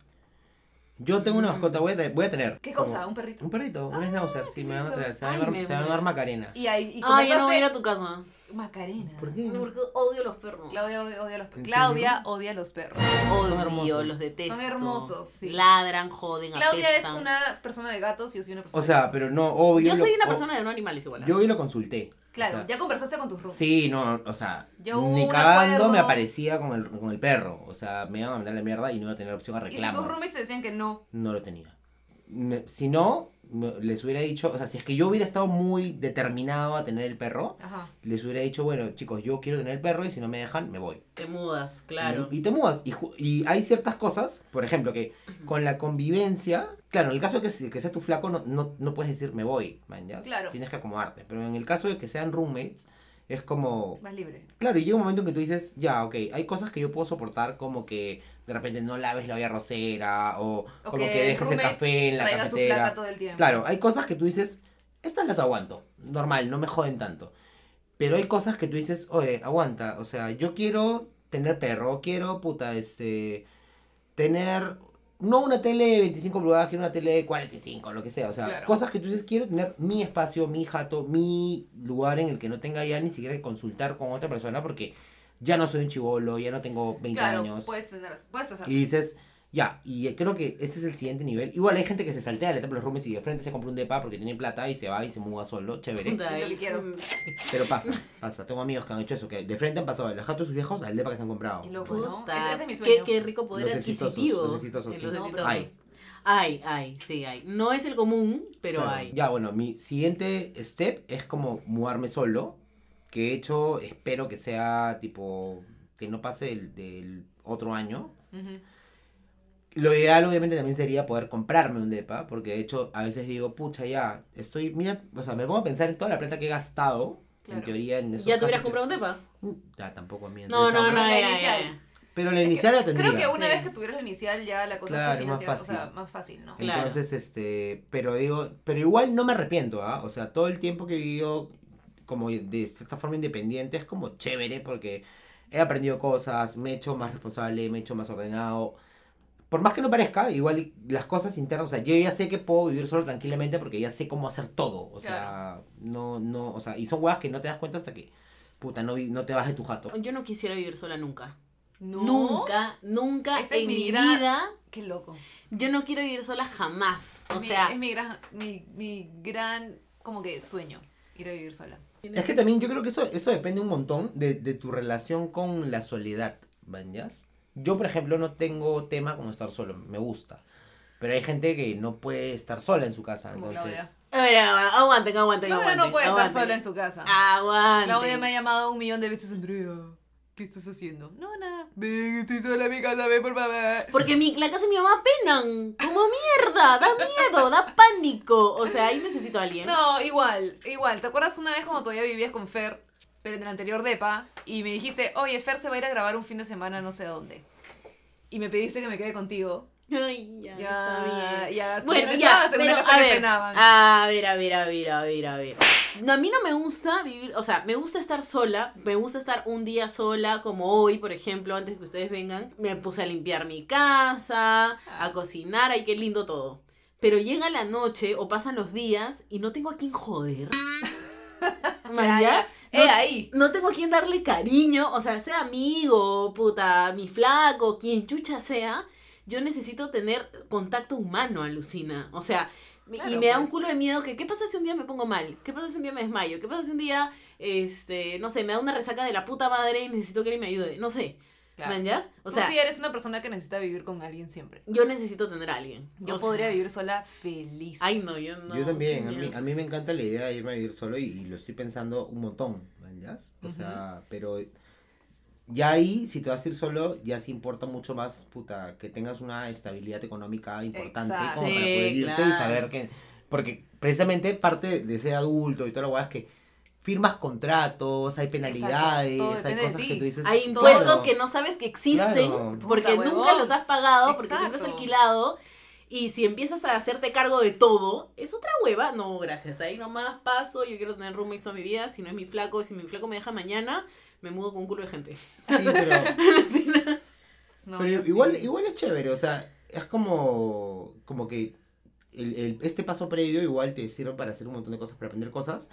Yo tengo una mascota, voy a, traer- voy a tener. ¿Qué como- cosa? ¿Un perrito? Un perrito, un Ah, schnauzer, sí, me van a lindo. traer. Se va a llamar, Macarena. Y ahí y Ay, yo no voy a ir a tu casa. Macarena. ¿Por qué? Porque odio los perros. Claudia odia, los perros. ¿En Claudia serio? odia a los perros. Son Odio, hermosos. los detesto. Son hermosos, sí. Ladran, joden, Claudia es una persona de gatos y yo soy una persona O sea, pero no, obvio. Yo lo- soy una o- persona de no animales igual. ¿eh? Yo hoy lo consulté. Claro, o sea, ya conversaste con tus roommates. Sí, no, o sea, Yo ni un cagando acuerdo. me aparecía con el, con el perro. O sea, me iban a mandar la mierda y no iba a tener opción a Y si tus roommates te decían que no, No lo tenía. me- si no, les hubiera dicho, o sea, si es que yo hubiera estado muy determinado a tener el perro, Ajá. les hubiera dicho, bueno, chicos, yo quiero tener el perro y si no me dejan, me voy. Te mudas, claro. Y, y te mudas. Y, y hay ciertas cosas, por ejemplo, que con la convivencia, claro, en el caso de que, que sea tu flaco, no, no, no puedes decir me voy, man, ¿ya? Claro. Tienes que acomodarte. Pero en el caso de que sean roommates, es como, Más libre. Claro, y llega un momento en que tú dices, ya, ok, hay cosas que yo puedo soportar, como que de repente no laves la olla rosera, o O como que que dejes el café en la cafetera. todo el tiempo. Claro, hay cosas que tú dices, estas las aguanto, normal, no me joden tanto. Pero hay cosas que tú dices, oye, aguanta, o sea, yo quiero tener perro, quiero, puta, este, tener, no una tele de 25 pulgadas, quiero una tele de 45, lo que sea, o sea, Claro. cosas que tú dices, quiero tener mi espacio, mi jato, mi lugar en el que no tenga ya ni siquiera que consultar con otra persona porque ya no soy un chivolo, ya no tengo 20 Claro, años. puedes tener, puedes hacer. Y dices, ya, y creo que ese es el siguiente nivel. Igual hay gente que se saltea la etapa de los roommates y de frente se compra un depa porque tiene plata y se va y se muda solo, chévere. Quiero. Pero pasa, pasa. Tengo amigos que han hecho eso, que de frente han pasado de los jatos de sus viejos al depa que se han comprado. Qué loco, ¿no? Ese, ese es mi qué, sueño. qué rico poder Los exitosos, adquisitivo. los exitosos, sí. los exitosos. Hay. Hay, hay, sí hay. No es el común, pero Claro. hay. Ya, bueno, mi siguiente step es como mudarme solo. Que he hecho, espero que sea tipo, que no pase el, del otro año. Lo ideal obviamente también sería poder comprarme un depa, porque de hecho a veces digo, pucha, ya, estoy, mira, o sea, me pongo a pensar en toda la plata que he gastado, en teoría en esos ¿Ya te hubieras comprado un depa? Mm, Ya, tampoco a mí. No, no, no, la ya, ya, inicial. ya. Pero la inicial la tendría. Creo que una Sí. vez que tuvieras la inicial ya la cosa Claro, se más financia, o sea, fácil. más fácil, ¿no? Claro. Entonces, este, pero digo, pero igual no me arrepiento, ¿ah? O sea, todo el tiempo que he vivido como de esta forma independiente es como chévere porque he aprendido cosas, me he hecho más responsable, me he hecho más ordenado. Por más que no parezca, igual las cosas internas, o sea, yo ya sé que puedo vivir solo tranquilamente porque ya sé cómo hacer todo. O sea, no, no, o sea, y son huevas que no te das cuenta hasta que, puta, no, no te vas de tu jato. Yo no quisiera vivir sola nunca. No. Nunca, nunca es en mi vida. Qué loco. Yo no quiero vivir sola jamás. O Mi- sea, es mi gran, mi, mi gran, como que sueño, ir a vivir sola. Es que también yo creo que eso, eso depende un montón de, de tu relación con la soledad, ¿mañas? Yo, por ejemplo, no tengo tema con estar solo, me gusta. Pero hay gente que no puede estar sola en su casa, Como entonces... a ver, aguanten, aguanten, Claudia aguanten. no puede estar sola en su casa. Aguanten. Claudia me ha llamado un millón de veces, Andrea. ¿Qué estás haciendo? No, nada. Ven, estoy sola en mi casa, ven, por favor. Porque mi, la casa de mi mamá penan. Como mierda. Da miedo, da pánico. O sea, ahí necesito a alguien. No, igual, igual. ¿Te acuerdas una vez cuando todavía vivías con Fer, pero en el anterior depa, y me dijiste, oye, Fer se va a ir a grabar un fin de semana no sé dónde? Y me pediste que me quede contigo. Ay, ya, Ya, bien. ya. Bueno, ya, pero a que ver, penaban. a ver, a ver, a ver, a ver, a ver. No, a mí no me gusta vivir, o sea, me gusta estar sola, me gusta estar un día sola, como hoy, por ejemplo, antes que ustedes vengan, me puse a limpiar mi casa, Ah. a cocinar, ay, qué lindo todo. Pero llega la noche o pasan los días y no tengo a quién joder. No- Eh, ahí. no tengo a quien darle cariño, o sea, sea amigo, puta, mi flaco, quien chucha sea, yo necesito tener contacto humano, alucina. O sea, me- y me da un pues. culo de miedo que, ¿qué pasa si un día me pongo mal? ¿Qué pasa si un día me desmayo? ¿Qué pasa si un día, este, no sé, me da una resaca de la puta madre y necesito que alguien me ayude? No sé, Claro. ¿manjas? O Tú sea, sí eres una persona que necesita vivir con alguien siempre. yo necesito tener a alguien. Yo O sea, podría vivir sola feliz. Ay, no, yo no. yo también, a mí, a mí me encanta la idea de irme a vivir solo y, y lo estoy pensando un montón, ¿mañas? O sea, pero ya ahí, si te vas a ir solo, ya sí importa mucho más, puta, que tengas una estabilidad económica importante Exacto. como para Sí, poder irte y claro. saber que... Porque precisamente parte de ser adulto y toda la weá es que firmas contratos, hay penalidades, todo hay cosas que tú dices... Hay Todo. impuestos claro, que no sabes que existen Claro. porque Puta, nunca los has pagado, porque siempre has Exacto. alquilado. Y si empiezas a hacerte cargo de todo, es otra hueva. No, gracias. Ahí nomás paso. Yo quiero tener roommates toda mi vida. Si no es mi flaco, si mi flaco me deja mañana, me mudo con un culo de gente. Sí, pero... Sí, no. No, Pero yo sí. igual, igual es chévere, o sea, es como, como que el, el- este paso previo igual te sirve para hacer un montón de cosas, para aprender cosas.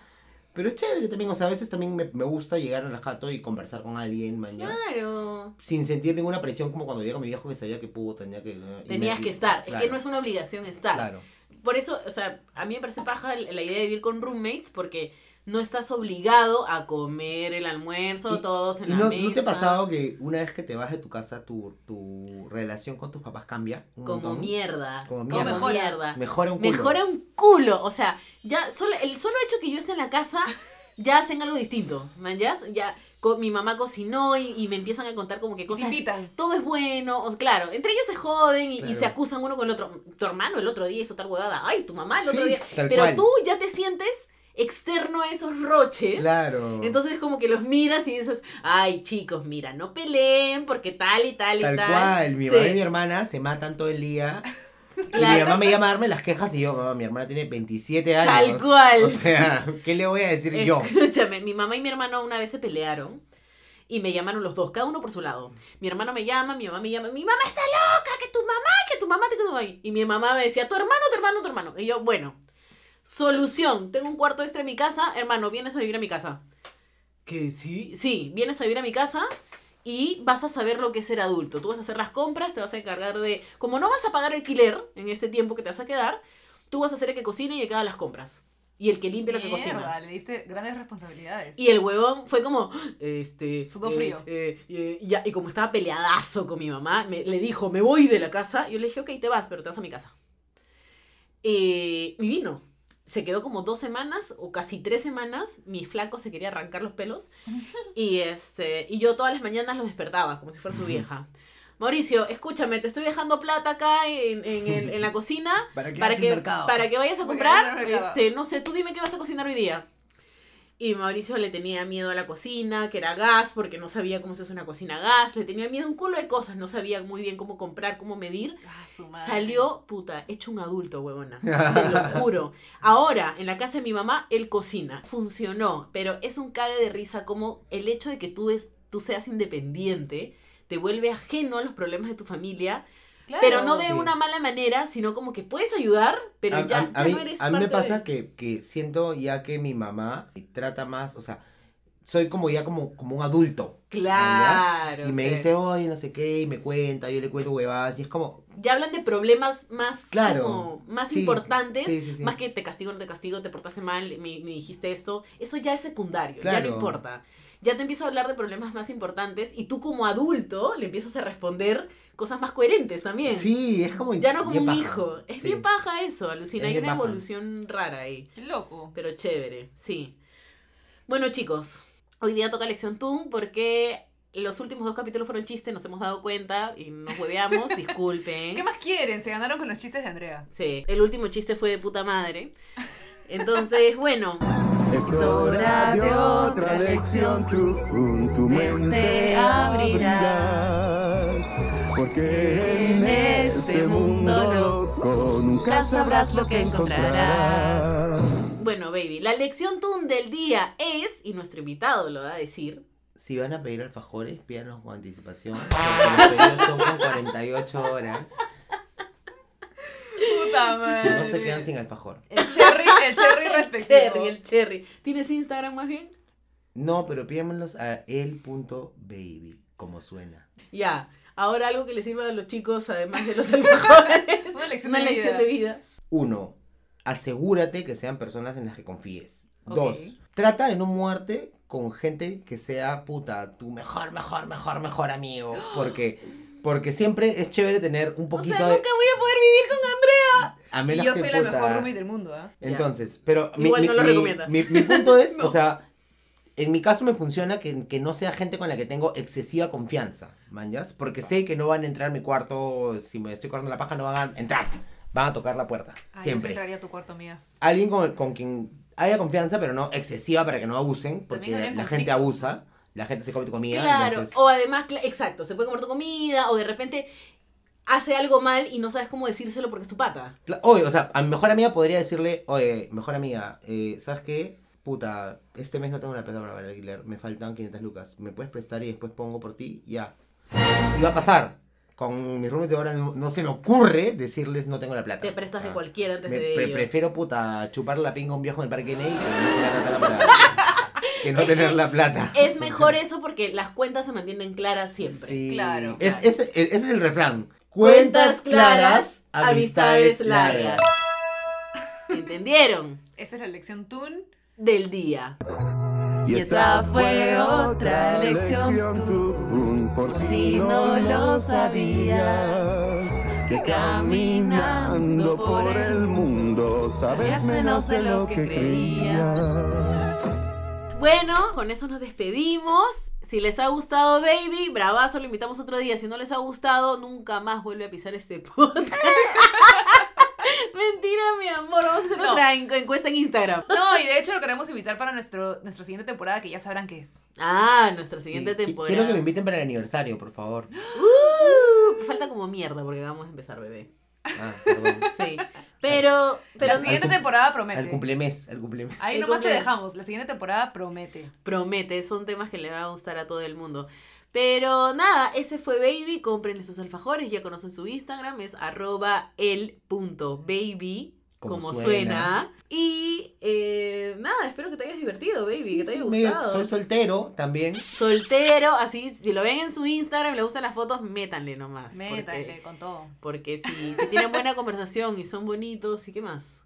Pero es chévere también, o sea, a veces también me, me gusta llegar a la jato y conversar con alguien, mañana. Claro. Sin sentir ninguna presión como cuando vivía con mi viejo que sabía que pudo, tenía que... Tenías me- que estar. Es claro, que no es una obligación estar. Claro. Por eso, o sea, a mí me parece paja la idea de vivir con roommates porque no estás obligado a comer el almuerzo Y- todos en ¿Y la no, mesa. no te ha pasado que una vez que te vas de tu casa, tu, tu relación con tus papás cambia? Un Como montón? mierda. Como Como mierda. mierda. Mejora un culo. Mejora un culo. O sea, ya solo, el solo hecho que yo esté en la casa, ya hacen algo distinto. ¿Man? Ya, ya co- mi mamá cocinó y, y me empiezan a contar como que Te cosas. invitan. Todo es bueno. O, claro, entre ellos se joden y, se acusan uno con el otro. Tu hermano el otro día hizo tal huevada. Ay, tu mamá el otro Sí, día. tal Pero cual. tú ya te sientes externo a esos roches. Claro. Entonces como que los miras y dices, ay chicos, mira, no peleen porque tal y tal y Tal tal. cual, mi Sí. mamá y mi hermana se matan todo el día. Y mi mamá me llama a darme las quejas y yo, mamá, mi hermana tiene 27 años. Tal cual. O sea, ¿qué le voy a decir yo? Escúchame, mi mamá y mi hermano una vez se pelearon y me llamaron los dos, cada uno por su lado. Mi hermano me llama, mi mamá me llama, mi mamá está loca, que tu mamá, que tu mamá, que tu mamá. Y mi mamá me decía, tu hermano, tu hermano, tu hermano. Y yo, bueno, solución, tengo un cuarto extra en mi casa, hermano, vienes a vivir a mi casa. ¿Que sí? Sí, vienes a vivir a mi casa y vas a saber lo que es ser adulto. Tú vas a hacer las compras, te vas a encargar de... Como no vas a pagar alquiler en este tiempo que te vas a quedar, tú vas a ser el que cocine y el que haga las compras. Y el que limpie lo que cocina. Le diste grandes responsabilidades. Y el huevón fue como, este... Sudó eh, frío. eh, eh, ya, y como estaba peleadazo con mi mamá, me- le dijo, me voy de la casa. Yo le dije, ok, te vas, pero te vas a mi casa. Eh, y vino. Se quedó como dos semanas o casi tres semanas. Mi flaco se quería arrancar los pelos. y, este, y yo todas las mañanas lo despertaba, como si fuera su vieja. Mauricio, escúchame, te estoy dejando plata acá en, en el- en la cocina ¿Para qué para que, mercado? para que vayas a comprar, este, no sé, tú dime qué vas a cocinar hoy día. Y Mauricio le tenía miedo a la cocina, que era gas, porque no sabía cómo se usa una cocina a gas, le tenía miedo a un culo de cosas, no sabía muy bien cómo comprar, cómo medir. Ah, su madre. Salió, puta, hecho un adulto, huevona. Te lo juro. Ahora, en la casa de mi mamá, él cocina. Funcionó, pero es un cague de risa como el hecho de que tú, es, tú seas independiente te vuelve ajeno a los problemas de tu familia, Claro. pero no de Sí. una mala manera, sino como que puedes ayudar, pero a, ya, a- a ya mí, no eres a mí me pasa de- que, que siento ya que mi mamá trata más, o sea, soy como ya como, como un adulto. Claro. y me sí. dice, oye, no sé qué, y me cuenta, yo le cuento huevadas, y es como, Ya hablan de problemas más, Claro, como, más sí, importantes, sí, sí, sí. más que te castigo, no te castigo, te portaste mal, me, me dijiste esto. Eso ya es secundario, ya no importa. Ya te empieza a hablar de problemas más importantes y tú como adulto le empiezas a responder cosas más coherentes también. sí, es como... Ya no como un paja. hijo. Es Sí. bien paja eso, alucina. Es Hay una paja. evolución rara ahí. Qué loco. Pero chévere, sí. Bueno, chicos, hoy día toca lección Toon porque los últimos dos capítulos fueron chistes, nos hemos dado cuenta y nos hueveamos, disculpen. ¿Qué más quieren? Se ganaron con los chistes de Andrea. Sí, el último chiste fue de puta madre. Entonces, bueno, Es hora de otra lección, tú tu mente abrirás. Porque en este mundo loco nunca sabrás lo que encontrarás. bueno, baby, la lección Toon del día es, y nuestro invitado lo va a decir, Si van a pedir alfajores, pídanlos con anticipación. Porque los pedidos son con 48 horas. Puta madre. Si no se quedan sin alfajor. El cherry, el cherry respectivo. Cherry, el Cherry. ¿Tienes Instagram más bien? No, pero pídanmelos a el.baby, como suena. Ya, ahora algo que le sirva a los chicos, además de los alfajores. Una lección Una de lección vida. de vida. Uno, asegúrate que sean personas en las que confíes. Dos, trata de no muerte con gente que sea puta, tu mejor, mejor, mejor, mejor amigo. Porque, porque siempre es chévere tener un O poquito sea, de. nunca voy a poder vivir con Andrea. A Y menos yo que, soy la puta, mejor roommate del mundo, ¿ah? Entonces, pero mi, Igual mi- no lo mi- recomienda. mi- mi punto es, No. o sea, en mi caso me funciona que, que no sea gente con la que tengo excesiva confianza, manjas, porque sé que no van a entrar a mi cuarto, si me estoy cortando la paja no van a entrar, van a tocar la puerta, Ay, yo siempre. entraría a tu cuarto, amiga. Alguien con, con quien haya confianza, pero no excesiva para que no abusen, porque la habría gente abusa, la gente se come tu comida, Claro, entonces... o además, exacto, se puede comer tu comida, o de repente hace algo mal y no sabes cómo decírselo porque es tu pata. Oye, o sea, a mi mejor amiga podría decirle, oye, mejor amiga, eh, ¿sabes qué? Puta, este mes no tengo la plata para el alquiler, me faltan 500 lucas, ¿me puedes prestar y después pongo por ti? Ya. Y va a pasar. Con mis roommates de ahora no, no se me ocurre decirles no tengo la plata. Te prestas de Ah. cualquiera antes Me- de pre- ellos. prefiero, puta, chupar la pinga a un viejo en el parque Ney que no la plata para... que no tener la plata. Es mejor eso porque las cuentas se mantienen claras siempre. Sí. Claro, Es, claro. ese, ese es el refrán. Cuentas claras, amistades largas. ¿Entendieron? Esa es la lección Toon. del día. Y esta fue otra lección tú, por si no lo sabías. Que caminando por el mundo sabes menos de lo que creías. Bueno, con eso nos despedimos. Si les ha gustado, baby, bravazo, lo invitamos otro día. Si no les ha gustado, nunca más vuelve a pisar este podcast. Mentira, mi amor. Vamos a hacer No. nuestra en- encuesta en Instagram. No, y de hecho lo queremos invitar para nuestro, nuestra siguiente temporada, que ya sabrán qué es. Ah, nuestra siguiente Sí, temporada. Quiero que me inviten para el aniversario, por favor. Uh, falta como mierda porque vamos a empezar, bebé. Ah, perdón. Sí. Pero, pero la siguiente temporada promete. Al cumplemes, al cumplemes. Ahí El nomás te cumple- dejamos. La siguiente temporada promete. promete, son temas que le va a gustar a todo el mundo. Pero nada, ese fue Baby, cómprenle sus alfajores, ya conocen su Instagram, es arroba el.baby, como, Como suena. suena. Y eh, nada, espero que te hayas divertido, Baby, Sí, que te sí, haya me- gustado. soy soltero también. Soltero, así, si lo ven en su Instagram, le gustan las fotos, métanle nomás. Métale Porque, con todo. porque si, si tienen buena conversación y son bonitos, ¿y qué más?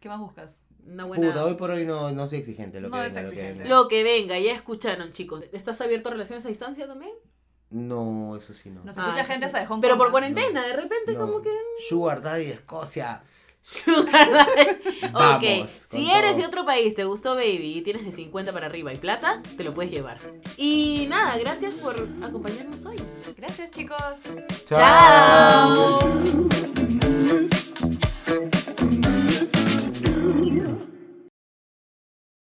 ¿Qué más buscas? Una buena... Puta, hoy por hoy no, no soy exigente. Lo No que es venga, lo exigente. venga. Lo que venga, ya escucharon, chicos. ¿Estás abierto a relaciones a distancia también? No, eso sí no. Nos Ah, escucha gente sí. hasta de Hong Pero por ¿no? cuarentena, de repente No. como que... Sugar Daddy de Escocia. Sugar Daddy. Ok, si eres todo. de otro país, te gustó Baby y tienes de 50 para arriba y plata, te lo puedes llevar. Y nada, gracias por acompañarnos hoy. Gracias, chicos. Chao.